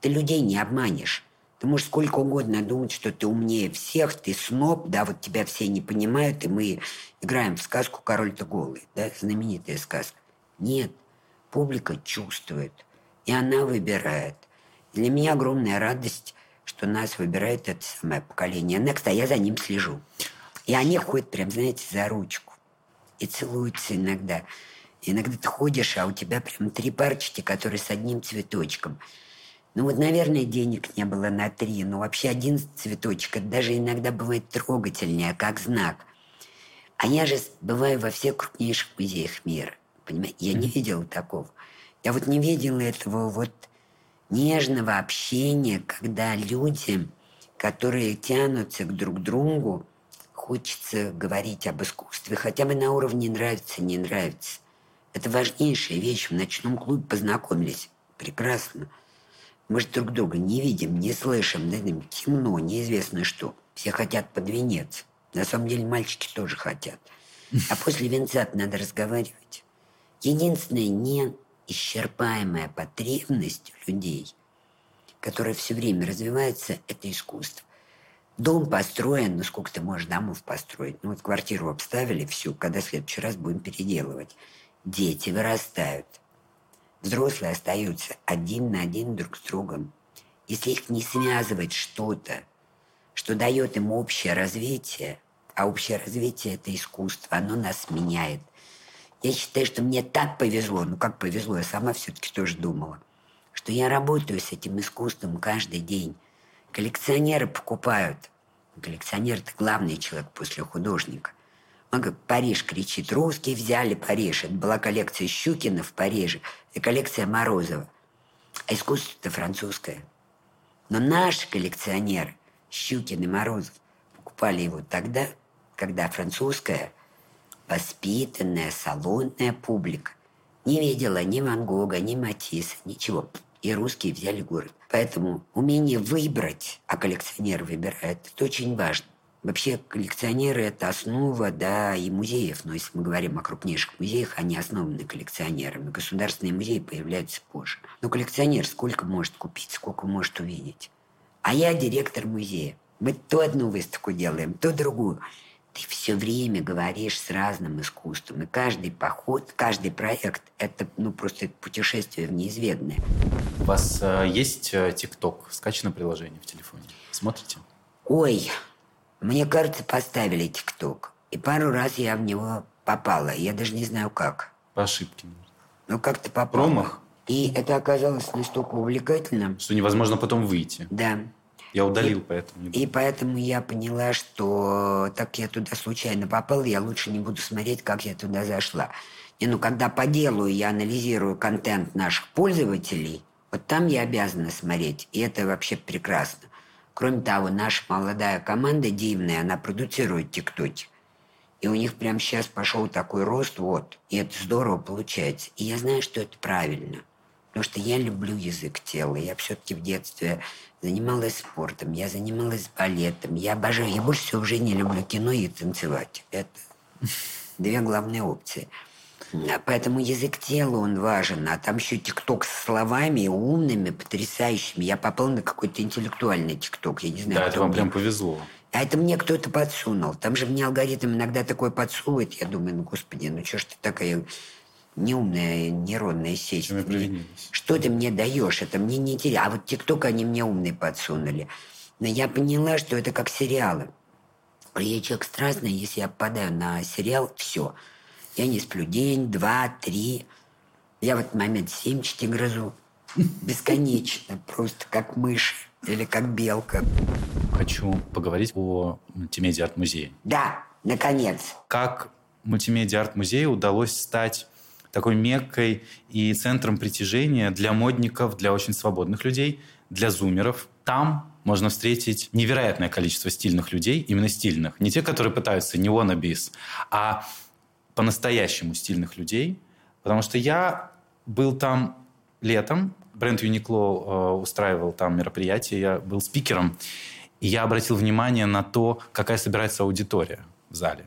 Ты людей не обманешь. Ты можешь сколько угодно думать, что ты умнее всех, ты сноб, да, вот тебя все не понимают, и мы играем в сказку «Король-то голый», да, знаменитая сказка. Нет, публика чувствует, и она выбирает. Для меня огромная радость, что нас выбирает это самое поколение. Next, а я за ним слежу. И они ходят прям, знаете, за ручку. И целуются иногда. Иногда ты ходишь, а у тебя прям три парочки, которые с одним цветочком – ну вот, наверное, денег не было на три, но вообще один цветочек, это даже иногда бывает трогательнее, как знак. А я же бываю во всех крупнейших музеях мира. Понимаете? Я не видела такого. Я вот не видела этого вот нежного общения, когда люди, которые тянутся к друг другу, хочется говорить об искусстве, хотя бы на уровне нравится, не нравится. Это важнейшая вещь. В ночном клубе познакомились. Прекрасно. Мы же друг друга не видим, не слышим, да, темно, неизвестно что. Все хотят под венец. На самом деле мальчики тоже хотят. <laughs> А после венца надо разговаривать. Единственная неисчерпаемая потребность людей, которая все время развивается, это искусство. Дом построен, ну сколько ты можешь домов построить? Ну вот квартиру обставили, все, когда в следующий раз будем переделывать. Дети вырастают. Взрослые остаются один на один друг с другом. Если их не связывать что-то, что дает им общее развитие, а общее развитие – это искусство, оно нас меняет. Я считаю, что мне так повезло, ну как повезло, я сама все-таки тоже думала, что я работаю с этим искусством каждый день. Коллекционеры покупают. Коллекционер – это главный человек после художника. Он говорит, Париж кричит, русские взяли Париж. Это была коллекция Щукина в Париже и коллекция Морозова. А искусство – это французское. Но наши коллекционеры, Щукин и Морозов, покупали его тогда, когда французская воспитанная, салонная публика не видела ни Ван Гога, ни Матисса, ничего и русские взяли город. Поэтому умение выбрать, а коллекционер выбирает, это очень важно. Вообще коллекционеры – это основа, да, и музеев. Но если мы говорим о крупнейших музеях, они основаны коллекционерами. Государственные музеи появляются позже. Но коллекционер сколько может купить, сколько может увидеть. А я директор музея. Мы то одну выставку делаем, то другую ты все время говоришь с разным искусством. И каждый поход, каждый проект – это ну, просто путешествие в неизведанное. У вас э, есть э, ТикТок, скачано приложение в телефоне? Смотрите? Ой, мне кажется, поставили ТикТок. И пару раз я в него попала. Я даже не знаю как. По ошибке. Ну, как-то попала. Промах? И это оказалось настолько увлекательным. Что невозможно потом выйти. Да. Я удалил, и, поэтому. И поэтому я поняла, что так я туда случайно попал, я лучше не буду смотреть, как я туда зашла. И ну, когда по делу я анализирую контент наших пользователей, вот там я обязана смотреть, и это вообще прекрасно. Кроме того, наша молодая команда дивная, она продуцирует тиктоки. И у них прямо сейчас пошел такой рост, вот. И это здорово получается. И я знаю, что это правильно. Потому что я люблю язык тела. Я все-таки в детстве занималась спортом, я занималась балетом. Я обожаю, я больше всего в жизни люблю кино и танцевать. Это <laughs> две главные опции. А поэтому язык тела, он важен. А там еще тикток с словами умными, потрясающими. Я попал на какой-то интеллектуальный тикток. Я не знаю, да, это вам мне. прям повезло. А это мне кто-то подсунул. Там же мне алгоритм иногда такой подсовывает. Я думаю, ну, господи, ну что ж ты такая неумная нейронная сеть. Что ты мне даешь? Это мне не интересно. А вот ТикТок они мне умный подсунули. Но я поняла, что это как сериалы. Я человек страстный, если я попадаю на сериал, все. Я не сплю день, два, три. Я в этот момент семечки грызу. Бесконечно. Просто как мышь или как белка. Хочу поговорить о мультимедиа арт-музее. Да, наконец. Как мультимедиа арт-музею удалось стать такой меккой и центром притяжения для модников, для очень свободных людей, для зумеров. Там можно встретить невероятное количество стильных людей, именно стильных. Не те, которые пытаются не wannabes, а по-настоящему стильных людей. Потому что я был там летом, бренд Uniqlo э, устраивал там мероприятие, я был спикером, и я обратил внимание на то, какая собирается аудитория в зале.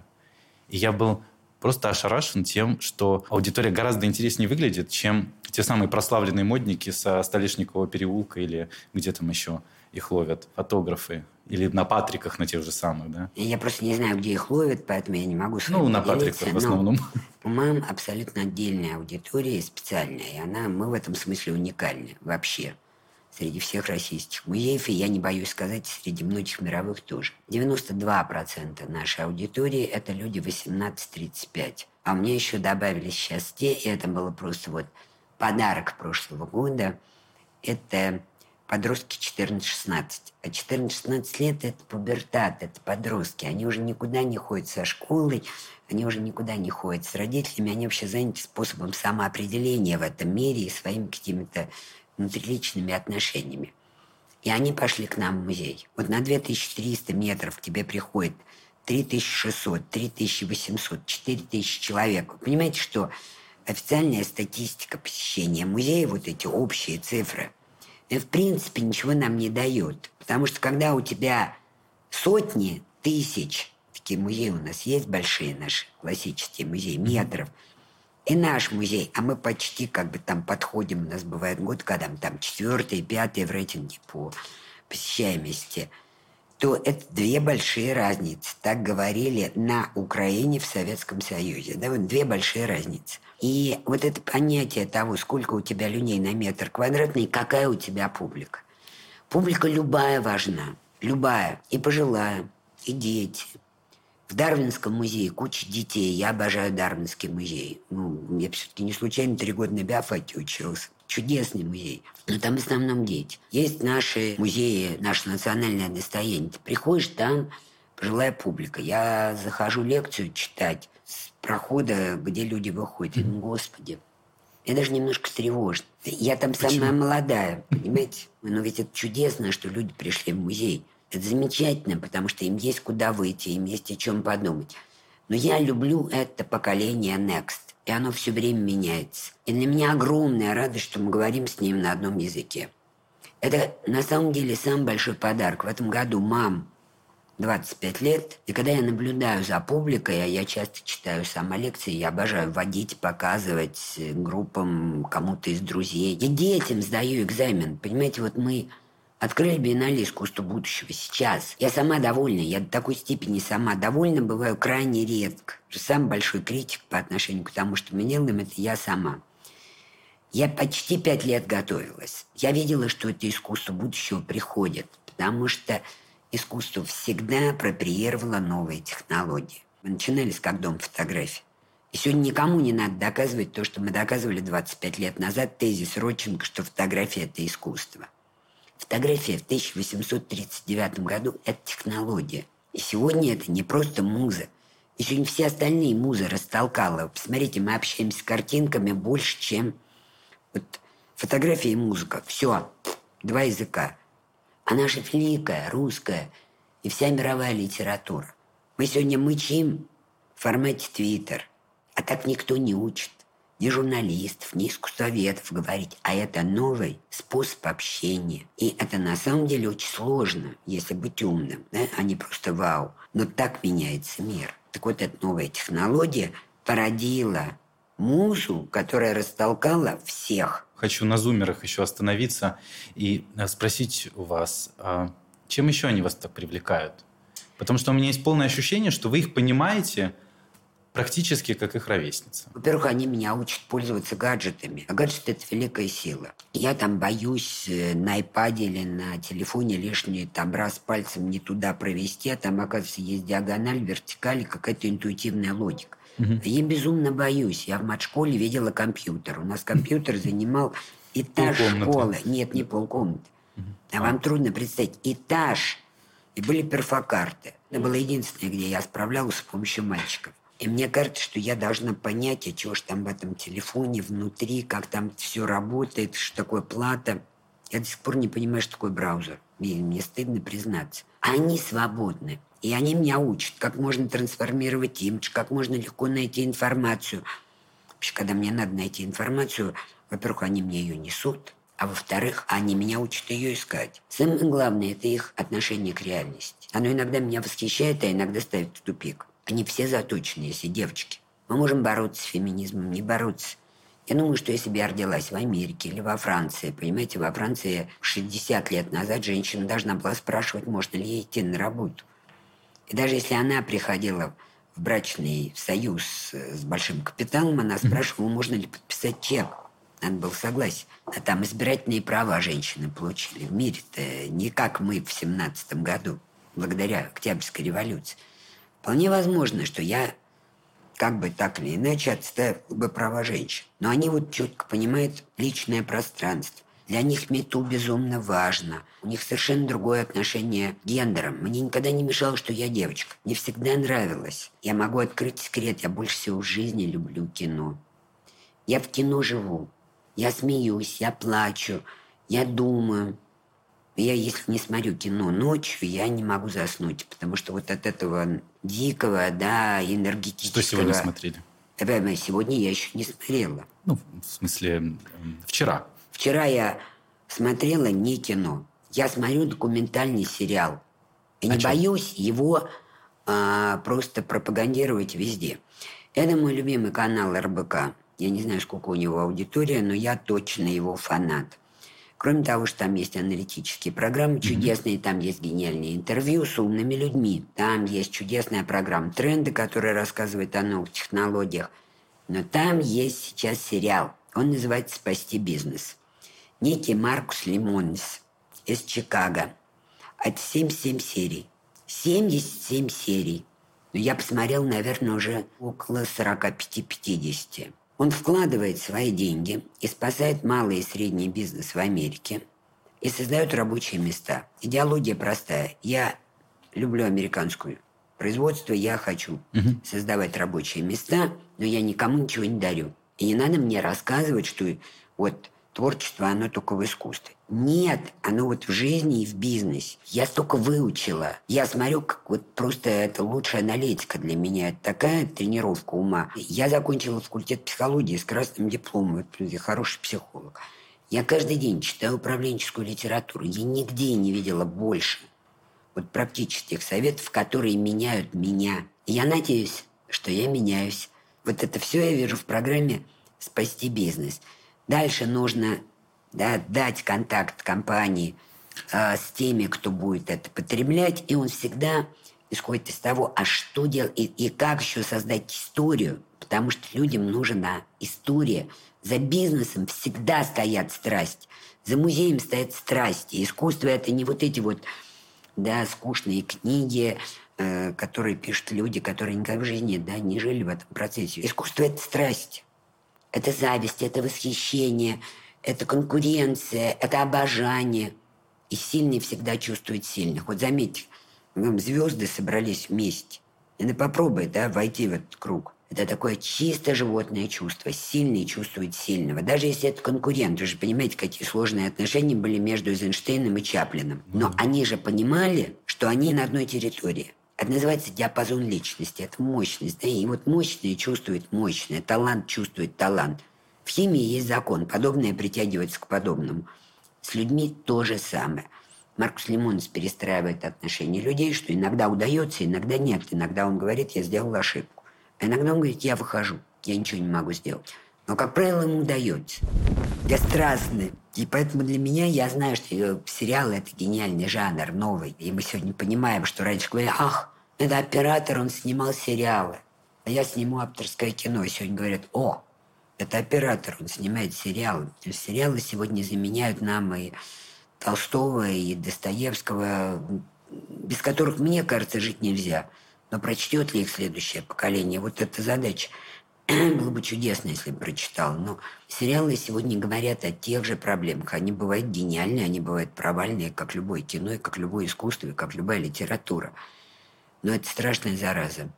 И я был просто ошарашен тем, что аудитория гораздо интереснее выглядит, чем те самые прославленные модники со Столешникового переулка или где там еще их ловят фотографы. Или на Патриках, на тех же самых, да? Я просто не знаю, где их ловят, поэтому я не могу с Ну, на Патриках в основном. У мам абсолютно отдельная аудитория, специальная. И она, мы в этом смысле уникальны вообще среди всех российских музеев, и я не боюсь сказать, среди многих мировых тоже. 92% нашей аудитории – это люди 18-35. А мне еще добавились сейчас те, и это было просто вот подарок прошлого года. Это подростки 14-16. А 14-16 лет – это пубертат, это подростки. Они уже никуда не ходят со школой, они уже никуда не ходят с родителями, они вообще заняты способом самоопределения в этом мире и своими какими-то внутриличными отношениями. И они пошли к нам в музей. Вот на 2300 метров к тебе приходит 3600, 3800, 4000 человек. Понимаете, что официальная статистика посещения музея, вот эти общие цифры, в принципе ничего нам не дает. Потому что когда у тебя сотни тысяч, такие музеи у нас есть большие наши, классические музеи, метров, и наш музей, а мы почти как бы там подходим, у нас бывает год, когда мы там четвертый, пятый в рейтинге по посещаемости, то это две большие разницы. Так говорили на Украине в Советском Союзе. Да, вот две большие разницы. И вот это понятие того, сколько у тебя людей на метр квадратный, какая у тебя публика. Публика любая важна. Любая. И пожилая, и дети. В Дарвинском музее куча детей. Я обожаю Дарвинский музей. Ну, я все-таки не случайно три года на биофаке учился. Чудесный музей. Но там в основном дети. Есть наши музеи, наше национальное достояние. Ты приходишь, там пожилая публика. Я захожу лекцию читать с прохода, где люди выходят. И думаю, господи, я даже немножко встревожен. Я там Почему? самая молодая, понимаете? Но ведь это чудесно, что люди пришли в музей. Это замечательно, потому что им есть куда выйти, им есть о чем подумать. Но я люблю это поколение Next, и оно все время меняется. И для меня огромная радость, что мы говорим с ним на одном языке. Это на самом деле самый большой подарок. В этом году мам 25 лет. И когда я наблюдаю за публикой, а я часто читаю сама лекции, я обожаю водить, показывать группам, кому-то из друзей. Я детям сдаю экзамен. Понимаете, вот мы открыли биеннале искусства будущего сейчас. Я сама довольна. Я до такой степени сама довольна бываю крайне редко. Самый большой критик по отношению к тому, что мы делаем, это я сама. Я почти пять лет готовилась. Я видела, что это искусство будущего приходит, потому что искусство всегда апроприировало новые технологии. Мы начинали с как дом фотографий. И сегодня никому не надо доказывать то, что мы доказывали 25 лет назад, тезис Родченко, что фотография – это искусство. Фотография в 1839 году – это технология. И сегодня это не просто муза. И сегодня все остальные музы растолкала. Посмотрите, мы общаемся с картинками больше, чем вот фотография и музыка. Все, два языка. Она же великая, русская и вся мировая литература. Мы сегодня мычим в формате Твиттер, а так никто не учит. Ни журналистов, ни искусствоведов говорить. А это новый способ общения. И это на самом деле очень сложно, если быть умным, да? а не просто вау. Но так меняется мир. Так вот, эта новая технология породила музу, которая растолкала всех хочу на зумерах еще остановиться и э, спросить у вас, а чем еще они вас так привлекают? Потому что у меня есть полное ощущение, что вы их понимаете практически как их ровесница. Во-первых, они меня учат пользоваться гаджетами. А гаджет – это великая сила. Я там боюсь э, на iPad или на телефоне лишний там раз пальцем не туда провести, а там, оказывается, есть диагональ, вертикаль, какая-то интуитивная логика. Угу. Я безумно боюсь. Я в матшколе видела компьютер. У нас компьютер <laughs> занимал этаж школы. Нет, не полкомнаты. Угу. А вам трудно представить. Этаж. И были перфокарты. Это было единственное, где я справлялась с помощью мальчиков. И мне кажется, что я должна понять, а чего же там в этом телефоне, внутри, как там все работает, что такое плата. Я до сих пор не понимаю, что такое браузер. Мне, мне стыдно признаться. Они свободны. И они меня учат, как можно трансформировать имидж, как можно легко найти информацию. Вообще, когда мне надо найти информацию, во-первых, они мне ее несут, а во-вторых, они меня учат ее искать. Самое главное – это их отношение к реальности. Оно иногда меня восхищает, а иногда ставит в тупик. Они все заточены, если девочки. Мы можем бороться с феминизмом, не бороться. Я думаю, что если бы я родилась в Америке или во Франции, понимаете, во Франции 60 лет назад женщина должна была спрашивать, можно ли ей идти на работу. И даже если она приходила в брачный союз с большим капиталом, она спрашивала, можно ли подписать чек. Надо было согласен. А там избирательные права женщины получили в мире-то не как мы в семнадцатом году, благодаря Октябрьской революции. Вполне возможно, что я как бы так или иначе отставил бы права женщин. Но они вот четко понимают личное пространство. Для них мету безумно важно. У них совершенно другое отношение к гендерам. Мне никогда не мешало, что я девочка. Мне всегда нравилось. Я могу открыть секрет. Я больше всего в жизни люблю кино. Я в кино живу. Я смеюсь, я плачу. я думаю. Я, если не смотрю кино ночью, я не могу заснуть, потому что вот от этого дикого, да, энергетического... Что сегодня смотрели? Сегодня я еще не смотрела. Ну, в смысле, вчера. Вчера я смотрела не кино. Я смотрю документальный сериал. И не боюсь его а, просто пропагандировать везде. Это мой любимый канал РБК. Я не знаю, сколько у него аудитория, но я точно его фанат. Кроме того, что там есть аналитические программы чудесные, там есть гениальные интервью с умными людьми, там есть чудесная программа «Тренды», которая рассказывает о новых технологиях. Но там есть сейчас сериал. Он называется «Спасти бизнес». Некий Маркус Лимонис из Чикаго. От 77 серий. 77 серий. Но я посмотрел, наверное, уже около 45-50. Он вкладывает свои деньги и спасает малый и средний бизнес в Америке и создает рабочие места. Идеология простая. Я люблю американскую производство, я хочу угу. создавать рабочие места, но я никому ничего не дарю. И не надо мне рассказывать, что вот творчество, оно только в искусстве. Нет, оно вот в жизни и в бизнесе. Я столько выучила. Я смотрю, как вот просто это лучшая аналитика для меня. Это такая тренировка ума. Я закончила факультет психологии с красным дипломом. Я хороший психолог. Я каждый день читаю управленческую литературу. Я нигде не видела больше вот практических советов, которые меняют меня. я надеюсь, что я меняюсь. Вот это все я вижу в программе «Спасти бизнес». Дальше нужно да, дать контакт компании э, с теми, кто будет это потреблять, и он всегда исходит из того, а что делать, и, и как еще создать историю, потому что людям нужна история. За бизнесом всегда стоят страсть, за музеем стоят страсти. Искусство – это не вот эти вот да, скучные книги, э, которые пишут люди, которые никогда в жизни да, не жили в этом процессе. Искусство – это страсть. Это зависть, это восхищение, это конкуренция, это обожание. И сильный всегда чувствует сильных. Вот заметьте, звезды собрались вместе. И ну попробуй, да, войти в этот круг. Это такое чисто животное чувство. Сильный чувствует сильного. Даже если это конкурент. Вы же понимаете, какие сложные отношения были между Эйзенштейном и Чаплином. Но они же понимали, что они на одной территории. Это называется диапазон личности, это мощность. Да? И вот мощное чувствует мощное, талант чувствует талант. В химии есть закон, подобное притягивается к подобному. С людьми то же самое. Маркус Лимонс перестраивает отношения людей, что иногда удается, иногда нет. Иногда он говорит, я сделал ошибку. А иногда он говорит, я выхожу, я ничего не могу сделать. Но, как правило, ему удается. Я страстный. И поэтому для меня, я знаю, что сериал – это гениальный жанр, новый. И мы сегодня понимаем, что раньше говорили, ах, это оператор, он снимал сериалы. А я сниму авторское кино. И сегодня говорят, о, это оператор, он снимает сериалы. Сериалы сегодня заменяют нам и Толстого, и Достоевского, без которых, мне кажется, жить нельзя. Но прочтет ли их следующее поколение? Вот эта задача. <clears throat> Было бы чудесно, если бы прочитал. Но сериалы сегодня говорят о тех же проблемах. Они бывают гениальные, они бывают провальные, как любое кино, и как любое искусство, и как любая литература. Но это страшная зараза.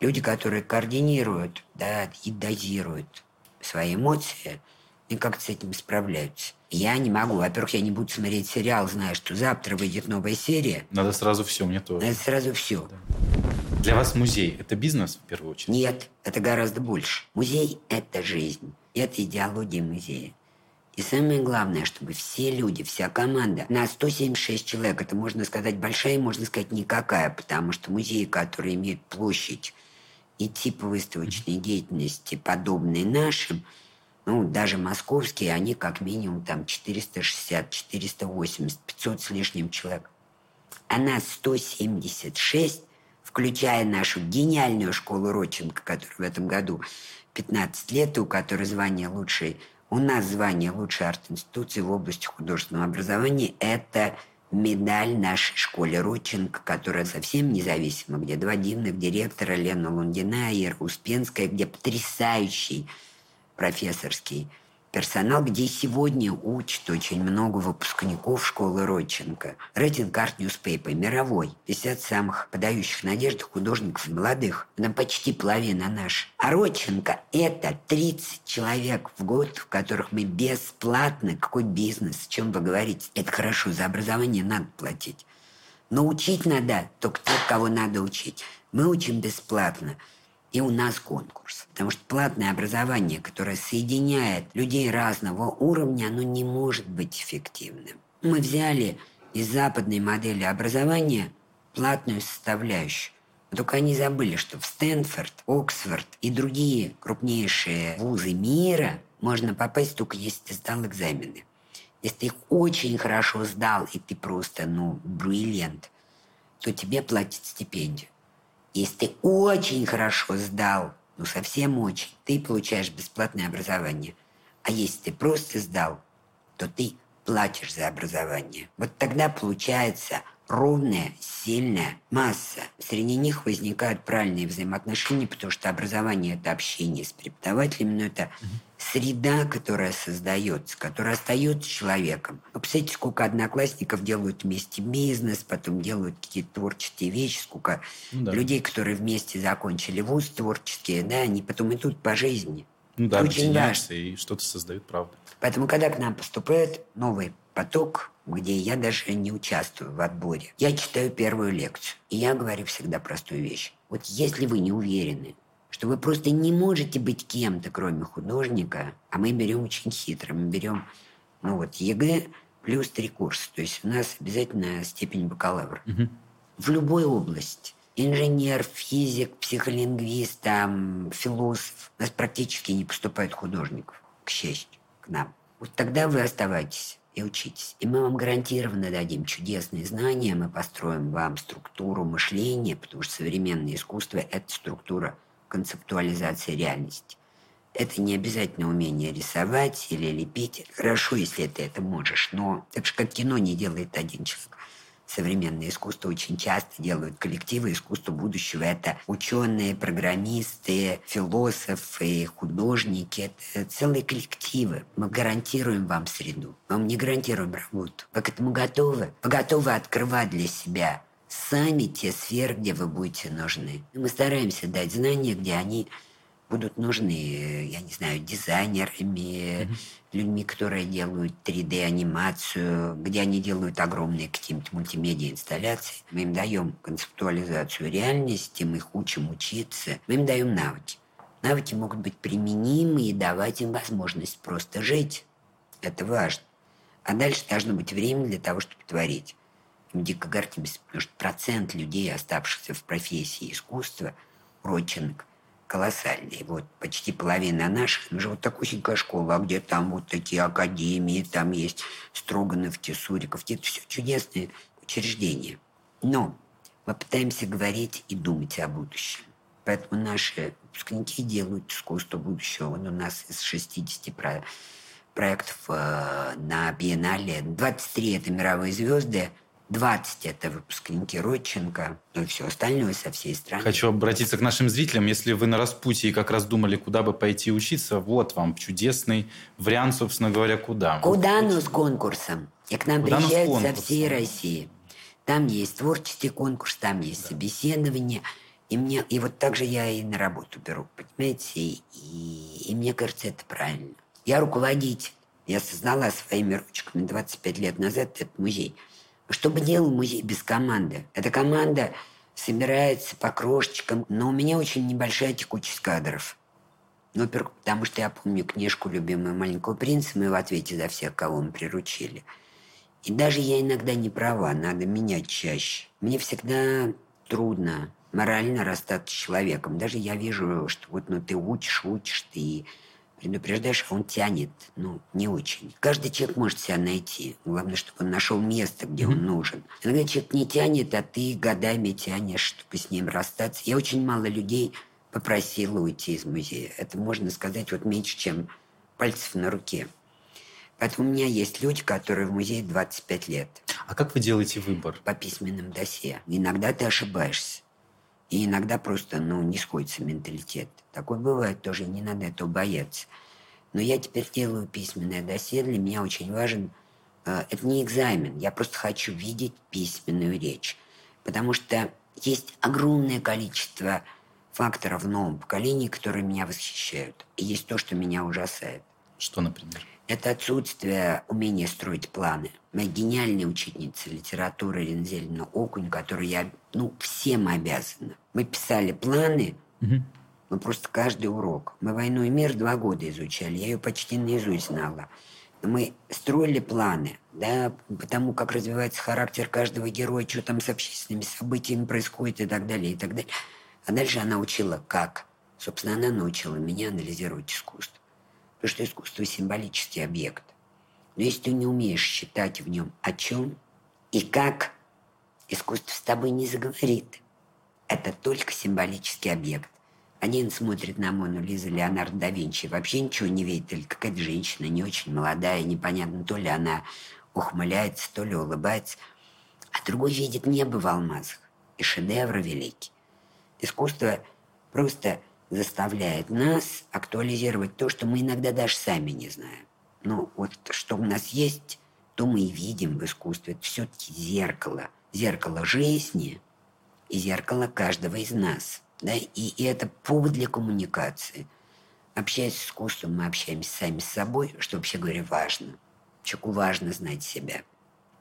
Люди, которые координируют да, и дозируют свои эмоции, и как с этим справляются. Я не могу. Во-первых, я не буду смотреть сериал, зная, что завтра выйдет новая серия. Надо сразу все, мне тоже. Надо сразу все. Да. Для вас музей – это бизнес, в первую очередь? Нет, это гораздо больше. Музей – это жизнь. Это идеология музея. И самое главное, чтобы все люди, вся команда, на 176 человек, это можно сказать большая, можно сказать никакая, потому что музеи, которые имеют площадь и тип выставочной деятельности, подобные нашим, ну, даже московские, они как минимум там 460, 480, 500 с лишним человек. А нас 176 включая нашу гениальную школу Родченко, которая в этом году 15 лет, у которой звание лучшей, у нас звание лучшей арт-институции в области художественного образования – это медаль нашей школе Родченко, которая совсем независима, где два дивных директора Лена Лундина и Ира Успенская, где потрясающий профессорский персонал, где сегодня учат очень много выпускников школы Родченко. Рейтинг Art Newspaper мировой. 50 самых подающих надежды художников молодых. Там почти половина наш. А Родченко – это 30 человек в год, в которых мы бесплатно. Какой бизнес? О чем вы говорите? Это хорошо, за образование надо платить. Но учить надо только тех, кого надо учить. Мы учим бесплатно. И у нас конкурс. Потому что платное образование, которое соединяет людей разного уровня, оно не может быть эффективным. Мы взяли из западной модели образования платную составляющую. Только они забыли, что в Стэнфорд, Оксфорд и другие крупнейшие вузы мира можно попасть только если ты сдал экзамены. Если ты их очень хорошо сдал, и ты просто, ну, бриллиант, то тебе платят стипендию. Если ты очень хорошо сдал, ну совсем очень, ты получаешь бесплатное образование. А если ты просто сдал, то ты платишь за образование. Вот тогда получается ровная, сильная масса. Среди них возникают правильные взаимоотношения, потому что образование – это общение с преподавателем, но это среда, которая создается, которая остается человеком. Вы представляете, сколько одноклассников делают вместе бизнес, потом делают какие-то творческие вещи, сколько ну, да. людей, которые вместе закончили вуз творческие, да, они потом идут по жизни. Ну да, очень важно. и что-то создают, правда. Поэтому, когда к нам поступает новый поток, где я даже не участвую в отборе, я читаю первую лекцию. И я говорю всегда простую вещь. Вот если вы не уверены, что вы просто не можете быть кем-то, кроме художника, а мы берем очень хитро, мы берем, ну вот, ЕГЭ плюс три курса, то есть у нас обязательно степень бакалавра. Угу. В любой области. Инженер, физик, психолингвист, там, философ. У нас практически не поступают художников, к счастью, нам. Вот тогда вы оставайтесь и учитесь. И мы вам гарантированно дадим чудесные знания, мы построим вам структуру мышления, потому что современное искусство – это структура концептуализации реальности. Это не обязательно умение рисовать или лепить. Хорошо, если ты это можешь, но так же, как кино не делает один человек. Современное искусство очень часто делают коллективы. Искусство будущего – это ученые, программисты, философы, художники. Это целые коллективы. Мы гарантируем вам среду. Мы вам не гарантируем работу. Вы к этому готовы? Вы готовы открывать для себя сами те сферы, где вы будете нужны. Мы стараемся дать знания, где они будут нужны, я не знаю, дизайнерами, mm-hmm. людьми, которые делают 3D-анимацию, где они делают огромные какие-нибудь мультимедиа-инсталляции. Мы им даем концептуализацию реальности, мы их учим учиться, мы им даем навыки. Навыки могут быть применимы и давать им возможность просто жить. Это важно. А дальше должно быть время для того, чтобы творить дико гордимся, потому что процент людей, оставшихся в профессии искусства, родчинок, колоссальный. Вот почти половина наших, мы же вот такусенькая школа, а где там вот такие академии, там есть Строганов, Тесуриков, это все чудесные учреждения. Но мы пытаемся говорить и думать о будущем. Поэтому наши выпускники делают искусство будущего. Вот у нас из 60 проектов э, на биеннале 23 это мировые звезды, 20 это выпускники Родченко, ну и все остальное со всей страны. Хочу обратиться к нашим зрителям. Если вы на распутье и как раз думали, куда бы пойти учиться, вот вам чудесный вариант, собственно говоря, куда. Куда, но с конкурсом. И к нам куда, приезжают со всей России. Там есть творческий конкурс, там есть да. собеседование. И, мне, и вот так же я и на работу беру, понимаете? И, и, и мне кажется, это правильно. Я руководитель. Я создала своими ручками 25 лет назад этот музей – что бы делал музей без команды? Эта команда собирается по крошечкам, но у меня очень небольшая текучесть кадров. Ну, потому что я помню книжку «Любимый маленького принца», мы в ответе за всех, кого мы приручили. И даже я иногда не права, надо менять чаще. Мне всегда трудно морально расстаться с человеком. Даже я вижу, что вот ну, ты учишь, учишь, ты предупреждаешь, а он тянет, ну, не очень. Каждый человек может себя найти. Главное, чтобы он нашел место, где mm-hmm. он нужен. Иногда человек не тянет, а ты годами тянешь, чтобы с ним расстаться. Я очень мало людей попросила уйти из музея. Это, можно сказать, вот меньше, чем пальцев на руке. Поэтому у меня есть люди, которые в музее 25 лет. А как вы делаете выбор? По письменным досье. Иногда ты ошибаешься. И иногда просто ну, не сходится менталитет. Такое бывает тоже, не надо этого бояться. Но я теперь делаю письменное досье. Для меня очень важен... Э, это не экзамен. Я просто хочу видеть письменную речь. Потому что есть огромное количество факторов в новом поколении, которые меня восхищают. И есть то, что меня ужасает. Что, например? Это отсутствие умения строить планы. Моя гениальная учительница литературы Рензельна Окунь, которой я ну, всем обязана. Мы писали планы, угу. мы просто каждый урок. Мы «Войну и мир» два года изучали, я ее почти наизусть знала. Мы строили планы, да, потому как развивается характер каждого героя, что там с общественными событиями происходит и так далее, и так далее. А дальше она учила как. Собственно, она научила меня анализировать искусство. Потому что искусство – символический объект. Но если ты не умеешь считать в нем о чем и как, искусство с тобой не заговорит. Это только символический объект. Один смотрит на Мону Лизу Леонардо да Винчи, вообще ничего не видит, или какая-то женщина не очень молодая, непонятно, то ли она ухмыляется, то ли улыбается, а другой видит небо в алмазах и шедевры великий. Искусство просто заставляет нас актуализировать то, что мы иногда даже сами не знаем. Но вот что у нас есть, то мы и видим в искусстве. Это все-таки зеркало. Зеркало жизни и зеркало каждого из нас. Да? И, и это повод для коммуникации. Общаясь с искусством, мы общаемся сами с собой, что вообще говоря важно. Человеку важно знать себя.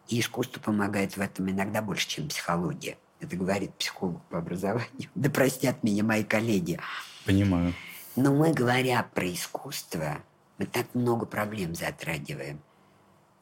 И искусство помогает в этом иногда больше, чем психология. Это говорит психолог по образованию. Да простят меня мои коллеги. Понимаю. Но мы, говоря про искусство, мы так много проблем затрагиваем.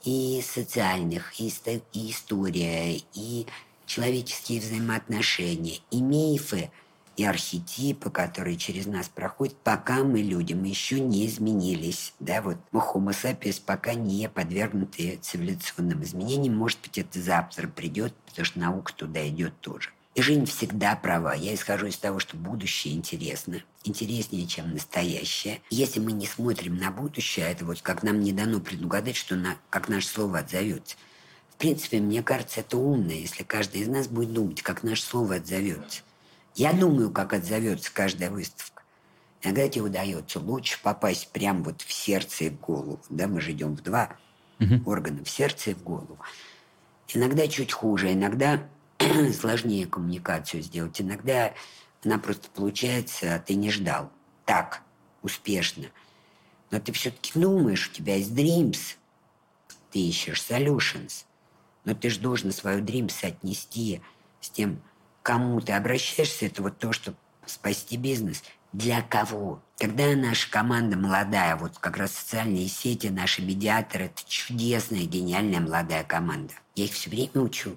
И социальных, и, и история, и человеческие взаимоотношения, и мифы, и архетипы, которые через нас проходят, пока мы люди, мы еще не изменились. Да, вот мы homo sapiens пока не подвергнуты цивилизационным изменениям. Может быть, это завтра придет, потому что наука туда идет тоже. И жизнь всегда права. Я исхожу из того, что будущее интересно. Интереснее, чем настоящее. Если мы не смотрим на будущее, это вот как нам не дано предугадать, что на, как наше слово отзовется. В принципе, мне кажется, это умно, если каждый из нас будет думать, как наше слово отзовется. Я думаю, как отзовется каждая выставка. Иногда тебе удается лучше попасть прямо вот в сердце и в голову. Да, мы же идем в два угу. органа, в сердце и в голову. Иногда чуть хуже, иногда <clears throat> сложнее коммуникацию сделать. Иногда она просто получается, а ты не ждал. Так, успешно. Но ты все-таки думаешь, у тебя есть dreams, ты ищешь solutions, но ты же должен свою dreams отнести с тем, кому ты обращаешься. Это вот то, что спасти бизнес. Для кого? Когда наша команда молодая, вот как раз социальные сети, наши медиаторы, это чудесная, гениальная молодая команда. Я их все время учу.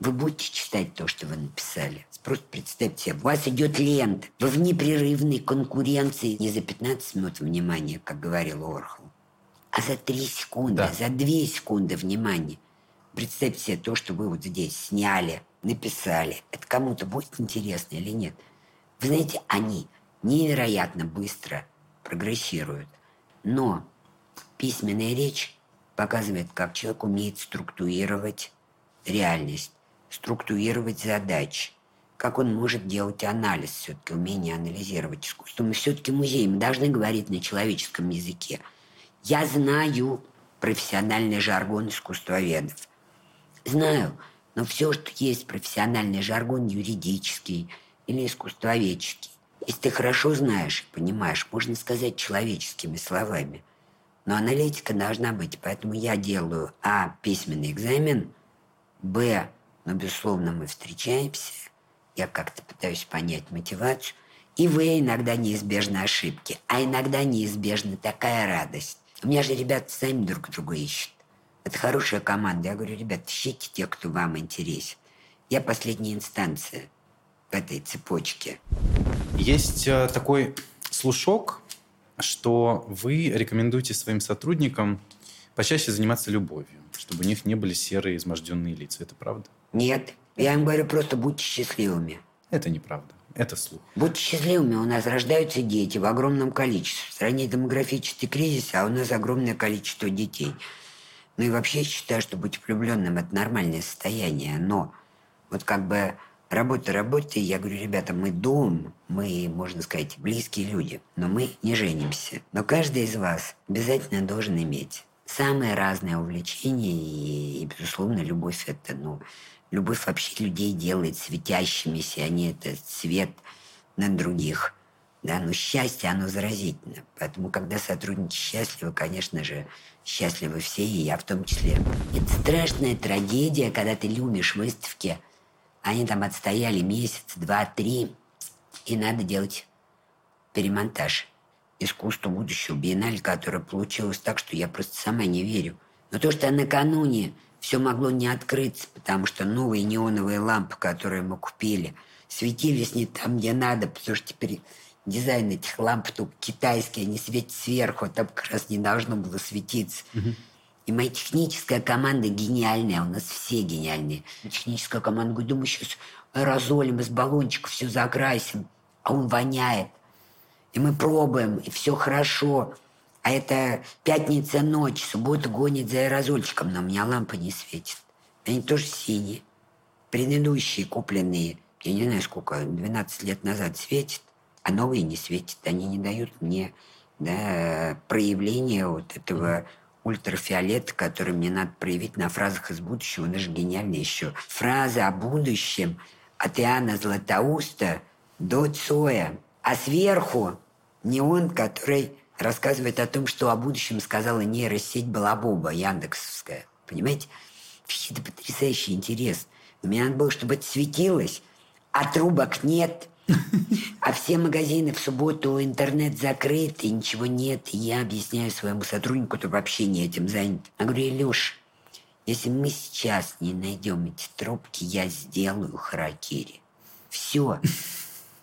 Вы будете читать то, что вы написали. Просто представьте себе, у вас идет лента. Вы в непрерывной конкуренции не за 15 минут внимания, как говорил Орхол, а за 3 секунды, да. за 2 секунды внимания. Представьте себе то, что вы вот здесь сняли, написали. Это кому-то будет интересно или нет? Вы знаете, они невероятно быстро прогрессируют. Но письменная речь показывает, как человек умеет структурировать реальность структурировать задачи, как он может делать анализ, все-таки умение анализировать искусство. Мы все-таки музей, мы должны говорить на человеческом языке. Я знаю профессиональный жаргон искусствоведов. Знаю, но все, что есть профессиональный жаргон юридический или искусствоведческий, если ты хорошо знаешь и понимаешь, можно сказать человеческими словами. Но аналитика должна быть, поэтому я делаю А. Письменный экзамен, Б но, безусловно, мы встречаемся, я как-то пытаюсь понять мотивацию, и вы иногда неизбежны ошибки, а иногда неизбежна такая радость. У меня же ребята сами друг друга ищут. Это хорошая команда. Я говорю, ребят, ищите тех, кто вам интересен. Я последняя инстанция в этой цепочке. Есть э, такой слушок, что вы рекомендуете своим сотрудникам почаще заниматься любовью, чтобы у них не были серые изможденные лица. Это правда? Нет. Я им говорю, просто будьте счастливыми. Это неправда. Это слух. Будьте счастливыми. У нас рождаются дети в огромном количестве. В стране демографический кризис, а у нас огромное количество детей. Ну и вообще я считаю, что быть влюбленным – это нормальное состояние. Но вот как бы Работа, работа. Я говорю, ребята, мы дом, мы, можно сказать, близкие люди, но мы не женимся. Но каждый из вас обязательно должен иметь самые разные увлечения, и, и безусловно, любовь – это, ну, любовь вообще людей делает светящимися, они это свет на других. Да, но счастье, оно заразительно. Поэтому, когда сотрудники счастливы, конечно же, счастливы все, и я в том числе. Это страшная трагедия, когда ты любишь выставки – они там отстояли месяц, два, три, и надо делать перемонтаж. Искусство будущего биеннале, которое получилось так, что я просто сама не верю. Но то, что накануне все могло не открыться, потому что новые неоновые лампы, которые мы купили, светились не там, где надо, потому что теперь дизайн этих ламп только китайский, они светят сверху, а там как раз не должно было светиться. Угу. И моя техническая команда гениальная, у нас все гениальные. Техническая команда говорит, мы сейчас аэрозолем из баллончиков все закрасим, а он воняет. И мы пробуем, и все хорошо. А это пятница ночь, суббота гонит за аэрозольчиком, но у меня лампа не светит. Они тоже синие. Предыдущие купленные, я не знаю сколько, 12 лет назад светит, а новые не светят. Они не дают мне да, проявления вот этого mm ультрафиолет, который мне надо проявить на фразах из будущего. Он же гениальный еще. Фраза о будущем от Иоанна Златоуста до Цоя. А сверху неон, который рассказывает о том, что о будущем сказала нейросеть Балабоба, Яндексовская. Понимаете? Это потрясающий интерес. Но мне надо было, чтобы это светилось, а трубок нет – а все магазины в субботу, интернет закрыт, и ничего нет. И я объясняю своему сотруднику, который вообще не этим занят. Я говорю, Илюш, если мы сейчас не найдем эти трубки, я сделаю харакири. Все.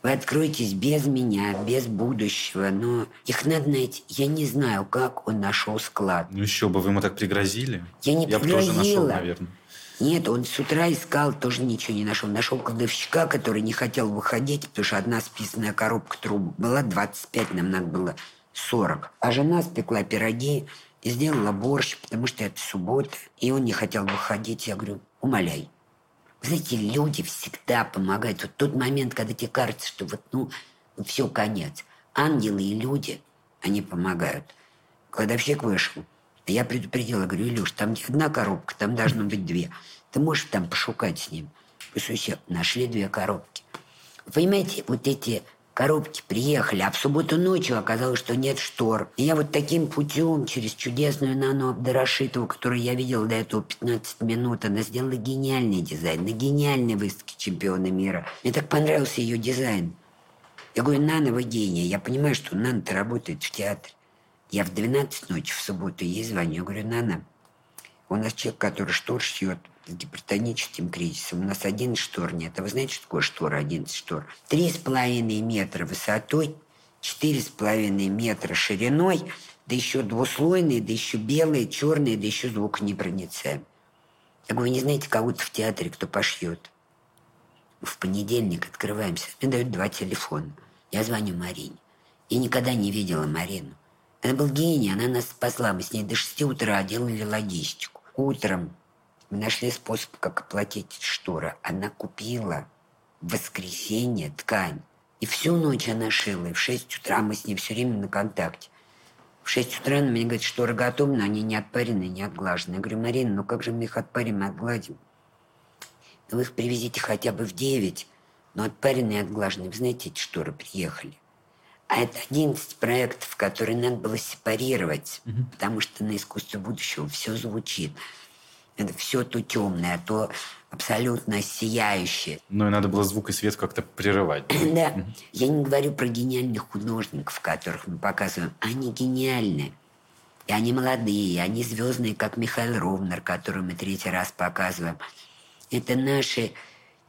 Вы откроетесь без меня, без будущего, но их надо найти. Я не знаю, как он нашел склад. Ну еще бы, вы ему так пригрозили. Я не я пригрозила. бы тоже нашел, наверное. Нет, он с утра искал, тоже ничего не нашел. Нашел кладовщика, который не хотел выходить, потому что одна списанная коробка труб была 25, нам надо было 40. А жена спекла пироги и сделала борщ, потому что это суббота, и он не хотел выходить. Я говорю, умоляй. Знаете, люди всегда помогают. Вот тот момент, когда тебе кажется, что вот, ну, все, конец. Ангелы и люди, они помогают. Кладовщик вышел. Я предупредила, говорю, Илюш, там не одна коробка, там должно быть две. Ты можешь там пошукать с ним. Все, нашли две коробки. понимаете, вот эти коробки приехали, а в субботу ночью оказалось, что нет штор. И я вот таким путем через чудесную Нану Абдарашитову, которую я видел до этого 15 минут, она сделала гениальный дизайн на гениальной выставке чемпиона мира. Мне так понравился ее дизайн. Я говорю, Нана, вы гения. Я понимаю, что Нана-то работает в театре. Я в 12 ночи в субботу ей звоню. Говорю, Нана, у нас человек, который штор шьет с гипертоническим кризисом. У нас один штор нет. А вы знаете, что такое штор, 11 штор? Три с половиной метра высотой, четыре с половиной метра шириной, да еще двуслойные, да еще белые, черные, да еще звуконепроницаемые. Я говорю, не знаете кого-то в театре, кто пошьет? В понедельник открываемся. Мне дают два телефона. Я звоню Марине. Я никогда не видела Марину. Она был гений, она нас спасла. Мы с ней до 6 утра делали логистику. Утром мы нашли способ, как оплатить шторы. Она купила в воскресенье ткань. И всю ночь она шила. И в 6 утра мы с ней все время на контакте. В 6 утра она мне говорит, шторы готовы, но они не отпарены, не отглажены. Я говорю, Марина, ну как же мы их отпарим и отгладим? Ну вы их привезите хотя бы в 9, но отпаренные и отглаженные. Вы знаете, эти шторы приехали. А это 11 проектов, которые надо было сепарировать, угу. потому что на искусство будущего все звучит. Это все то темное, то абсолютно сияющее. Ну и надо было звук и свет как-то прерывать. Да. Угу. Я не говорю про гениальных художников, которых мы показываем. Они гениальны. И они молодые, и они звездные, как Михаил Ровнер, которого мы третий раз показываем. Это наши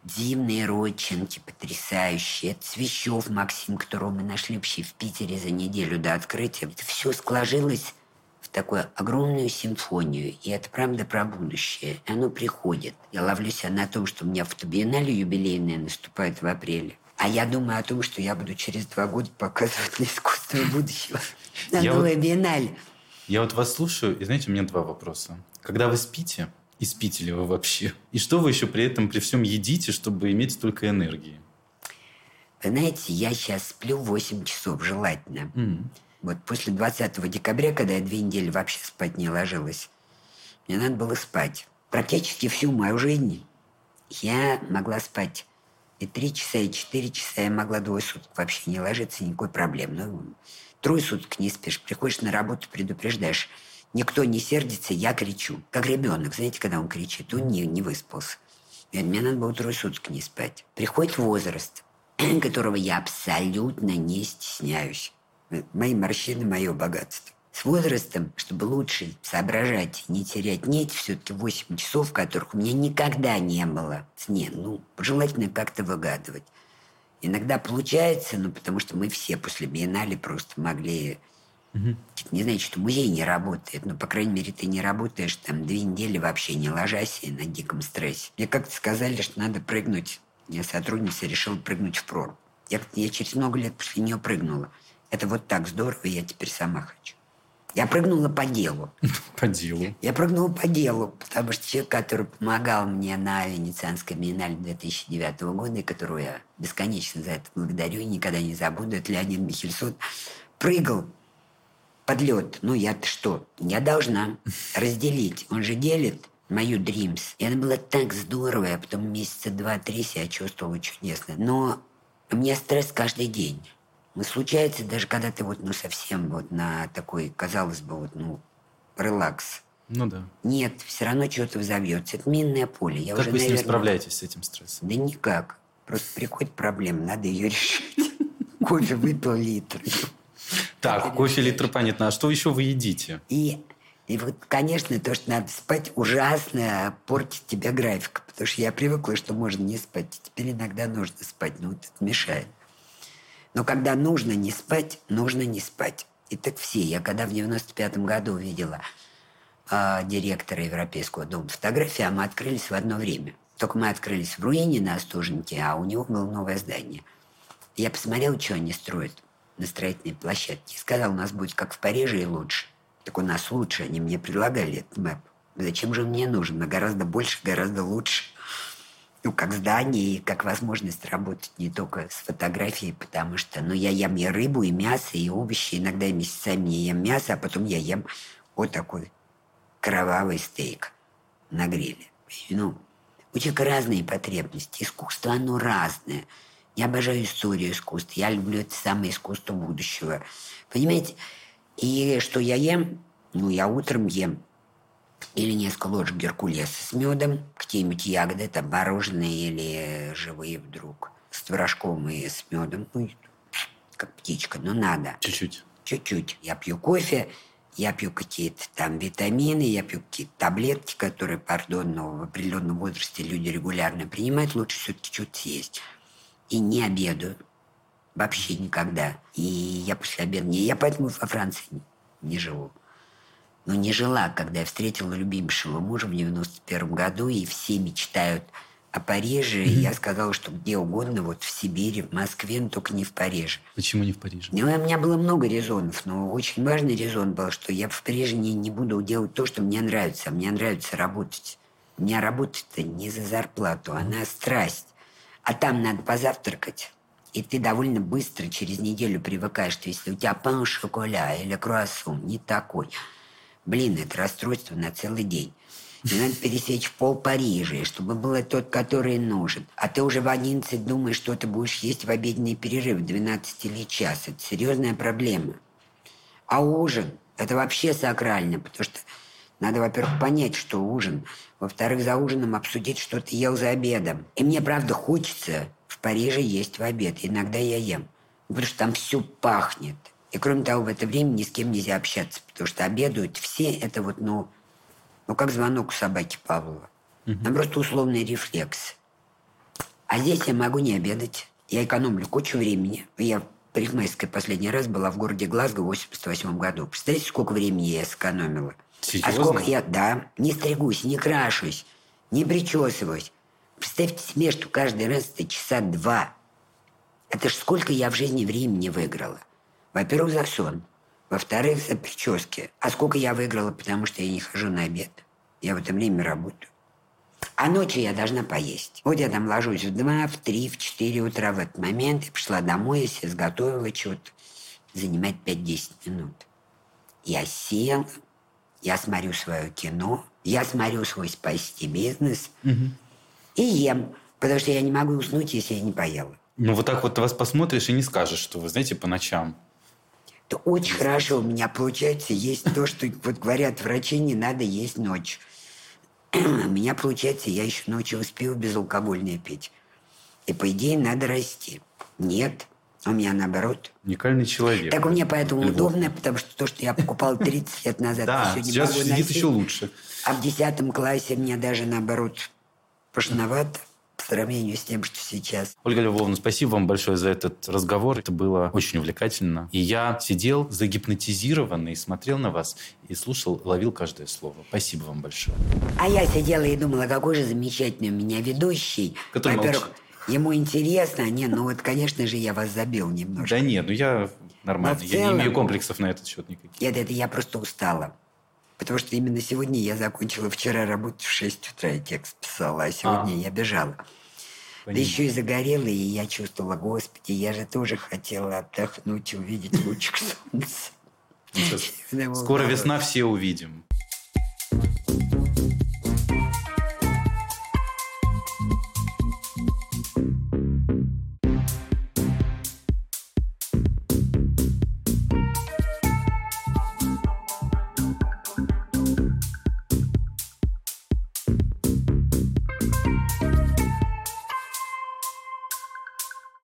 Дивные Родченки потрясающие. Это Свящев Максим, которого мы нашли вообще в Питере за неделю до открытия. Это все сложилось в такую огромную симфонию. И это правда про будущее. И оно приходит. Я ловлю себя на том, что у меня фотобиеннале юбилейная наступает в апреле. А я думаю о том, что я буду через два года показывать на искусство будущего. На новое биеннале. Я вот вас слушаю, и знаете, у меня два вопроса. Когда вы спите, спите ли вы вообще? И что вы еще при этом, при всем едите, чтобы иметь столько энергии? Вы знаете, я сейчас сплю 8 часов желательно. Mm. Вот после 20 декабря, когда я две недели вообще спать не ложилась, мне надо было спать. Практически всю мою жизнь я могла спать и три часа, и четыре часа. Я могла двое суток вообще не ложиться, никакой проблем. Ну, трое суток не спишь, приходишь на работу, предупреждаешь. Никто не сердится, я кричу. Как ребенок, знаете, когда он кричит, он не, не выспался. И мне надо было трое суток не спать. Приходит возраст, <clears throat> которого я абсолютно не стесняюсь. Мои морщины – мое богатство. С возрастом, чтобы лучше соображать не терять нить, все-таки 8 часов, которых у меня никогда не было сне. Ну, желательно как-то выгадывать. Иногда получается, ну, потому что мы все после биеннале просто могли... Угу. Не значит, что музей не работает, но, по крайней мере, ты не работаешь там две недели вообще не ложась и на диком стрессе. Мне как-то сказали, что надо прыгнуть. Я сотрудница решила прыгнуть в прорубь. Я, я через много лет после нее прыгнула. Это вот так здорово, я теперь сама хочу. Я прыгнула по делу. <laughs> По делу? Я прыгнула по делу, потому что человек, который помогал мне на Венецианской биеннале 2009 года, и которого я бесконечно за это благодарю и никогда не забуду, это Леонид Михельсон, прыгал под лед. Ну, я-то что? Я должна разделить. Он же делит мою Dreams. И это было так здорово. Я потом месяца два-три себя чувствовала чудесно. Но у меня стресс каждый день. Ну, случается даже, когда ты вот, ну, совсем вот на такой, казалось бы, вот, ну, релакс. Ну да. Нет, все равно что-то взовьется. Это минное поле. Я как уже, вы наверное... с ним справляетесь, с этим стрессом? Да никак. Просто приходит проблема, надо ее решить. <laughs> Кофе выпил литр. Так, кофе литр понятно. А что еще вы едите? И, и вот, конечно, то, что надо спать, ужасно портит тебе график. Потому что я привыкла, что можно не спать. Теперь иногда нужно спать, но вот это мешает. Но когда нужно не спать, нужно не спать. И так все. Я когда в 95-м году увидела э, директора Европейского дома фотографии, а мы открылись в одно время. Только мы открылись в руине на Остуженке, а у него было новое здание. Я посмотрел, что они строят на строительной площадке. И сказал, у нас будет как в Париже и лучше. Так у нас лучше. Они мне предлагали этот мэп. Зачем же мне нужен? Но гораздо больше, гораздо лучше ну, как здание и как возможность работать не только с фотографией, потому что, ну, я ем и рыбу, и мясо, и овощи, иногда и месяцами я ем мясо, а потом я ем вот такой кровавый стейк на гриле. Ну, у человека разные потребности, искусство, оно разное. Я обожаю историю искусства, я люблю это самое искусство будущего. Понимаете? И что я ем? Ну, я утром ем или несколько ложек геркулеса с медом, какие-нибудь ягоды, там мороженые или живые вдруг, с творожком и с медом, ну, как птичка, но надо. Чуть-чуть. Чуть-чуть. Я пью кофе, я пью какие-то там витамины, я пью какие-то таблетки, которые, пардон, но в определенном возрасте люди регулярно принимают, лучше все-таки что-то съесть. И не обедаю. Вообще никогда. И я после обеда не... Я поэтому во Франции не, не живу но не жила, когда я встретила любимшего мужа в 91 году, и все мечтают о Париже. Mm-hmm. И я сказала, что где угодно, вот в Сибири, в Москве, но только не в Париже. Почему не в Париже? Ну, у меня было много резонов, но очень важный резон был, что я в Париже не, не буду делать то, что мне нравится, мне нравится работать. У меня работа-то не за зарплату, она страсть. А там надо позавтракать. И ты довольно быстро через неделю привыкаешь, что если у тебя пан шоколя или круассан не такой – Блин, это расстройство на целый день. Мне надо пересечь пол Парижа, чтобы был тот, который нужен. А ты уже в 11 думаешь, что ты будешь есть в обеденный перерыв в 12 или час. Это серьезная проблема. А ужин – это вообще сакрально, потому что надо, во-первых, понять, что ужин. Во-вторых, за ужином обсудить, что ты ел за обедом. И мне, правда, хочется в Париже есть в обед. Иногда я ем. Потому что там все пахнет. И кроме того, в это время ни с кем нельзя общаться, потому что обедают все, это вот, ну, ну как звонок у собаки Павлова. Угу. Там просто условный рефлекс. А здесь я могу не обедать. Я экономлю кучу времени. Я в парикмахерской последний раз была в городе Глазго в 88 году. Представляете, сколько времени я сэкономила? Серьезно? А сколько я, да, не стригусь, не крашусь, не причесываюсь. Представьте себе, что каждый раз это часа два. Это ж сколько я в жизни времени выиграла. Во-первых, за сон. Во-вторых, за прически. А сколько я выиграла, потому что я не хожу на обед. Я в это время работаю. А ночью я должна поесть. Вот я там ложусь в 2, в 3, в 4 утра в этот момент. Я пришла домой, я себе сготовила что-то. Занимает 5-10 минут. Я села, я смотрю свое кино, я смотрю свой спасти бизнес Угу. и ем. Потому что я не могу уснуть, если я не поела. Ну, вот так вот вас посмотришь и не скажешь, что вы, знаете, по ночам. Это очень хорошо у меня получается есть то, что вот говорят врачи, не надо есть ночь. <clears throat> У меня получается, я еще ночью успею безалкогольное пить. И по идее надо расти. Нет, у меня наоборот. Уникальный человек. Так у меня поэтому Львов. удобно, потому что то, что я покупал 30 лет назад, я Да, сегодня сейчас могу сидит еще лучше. А в 10 классе мне даже наоборот пошновато по сравнению с тем, что сейчас. Ольга Львовна, спасибо вам большое за этот разговор. Это было очень увлекательно. И я сидел загипнотизированный, смотрел на вас и слушал, ловил каждое слово. Спасибо вам большое. А я сидела и думала, какой же замечательный у меня ведущий. Который Во-первых, молчит. Ему интересно, а не, ну вот, конечно же, я вас забил немножко. Да нет, ну я нормально. Но в Я не целом- имею комплексов на этот счет никаких. Нет, это я просто устала. Потому что именно сегодня я закончила вчера работу в 6 утра, я текст писала, а сегодня я бежала. Да Понимаю. еще и загорела, и я чувствовала, господи, я же тоже хотела отдохнуть, увидеть лучик <laughs> солнца. Именно Скоро весна, все увидим.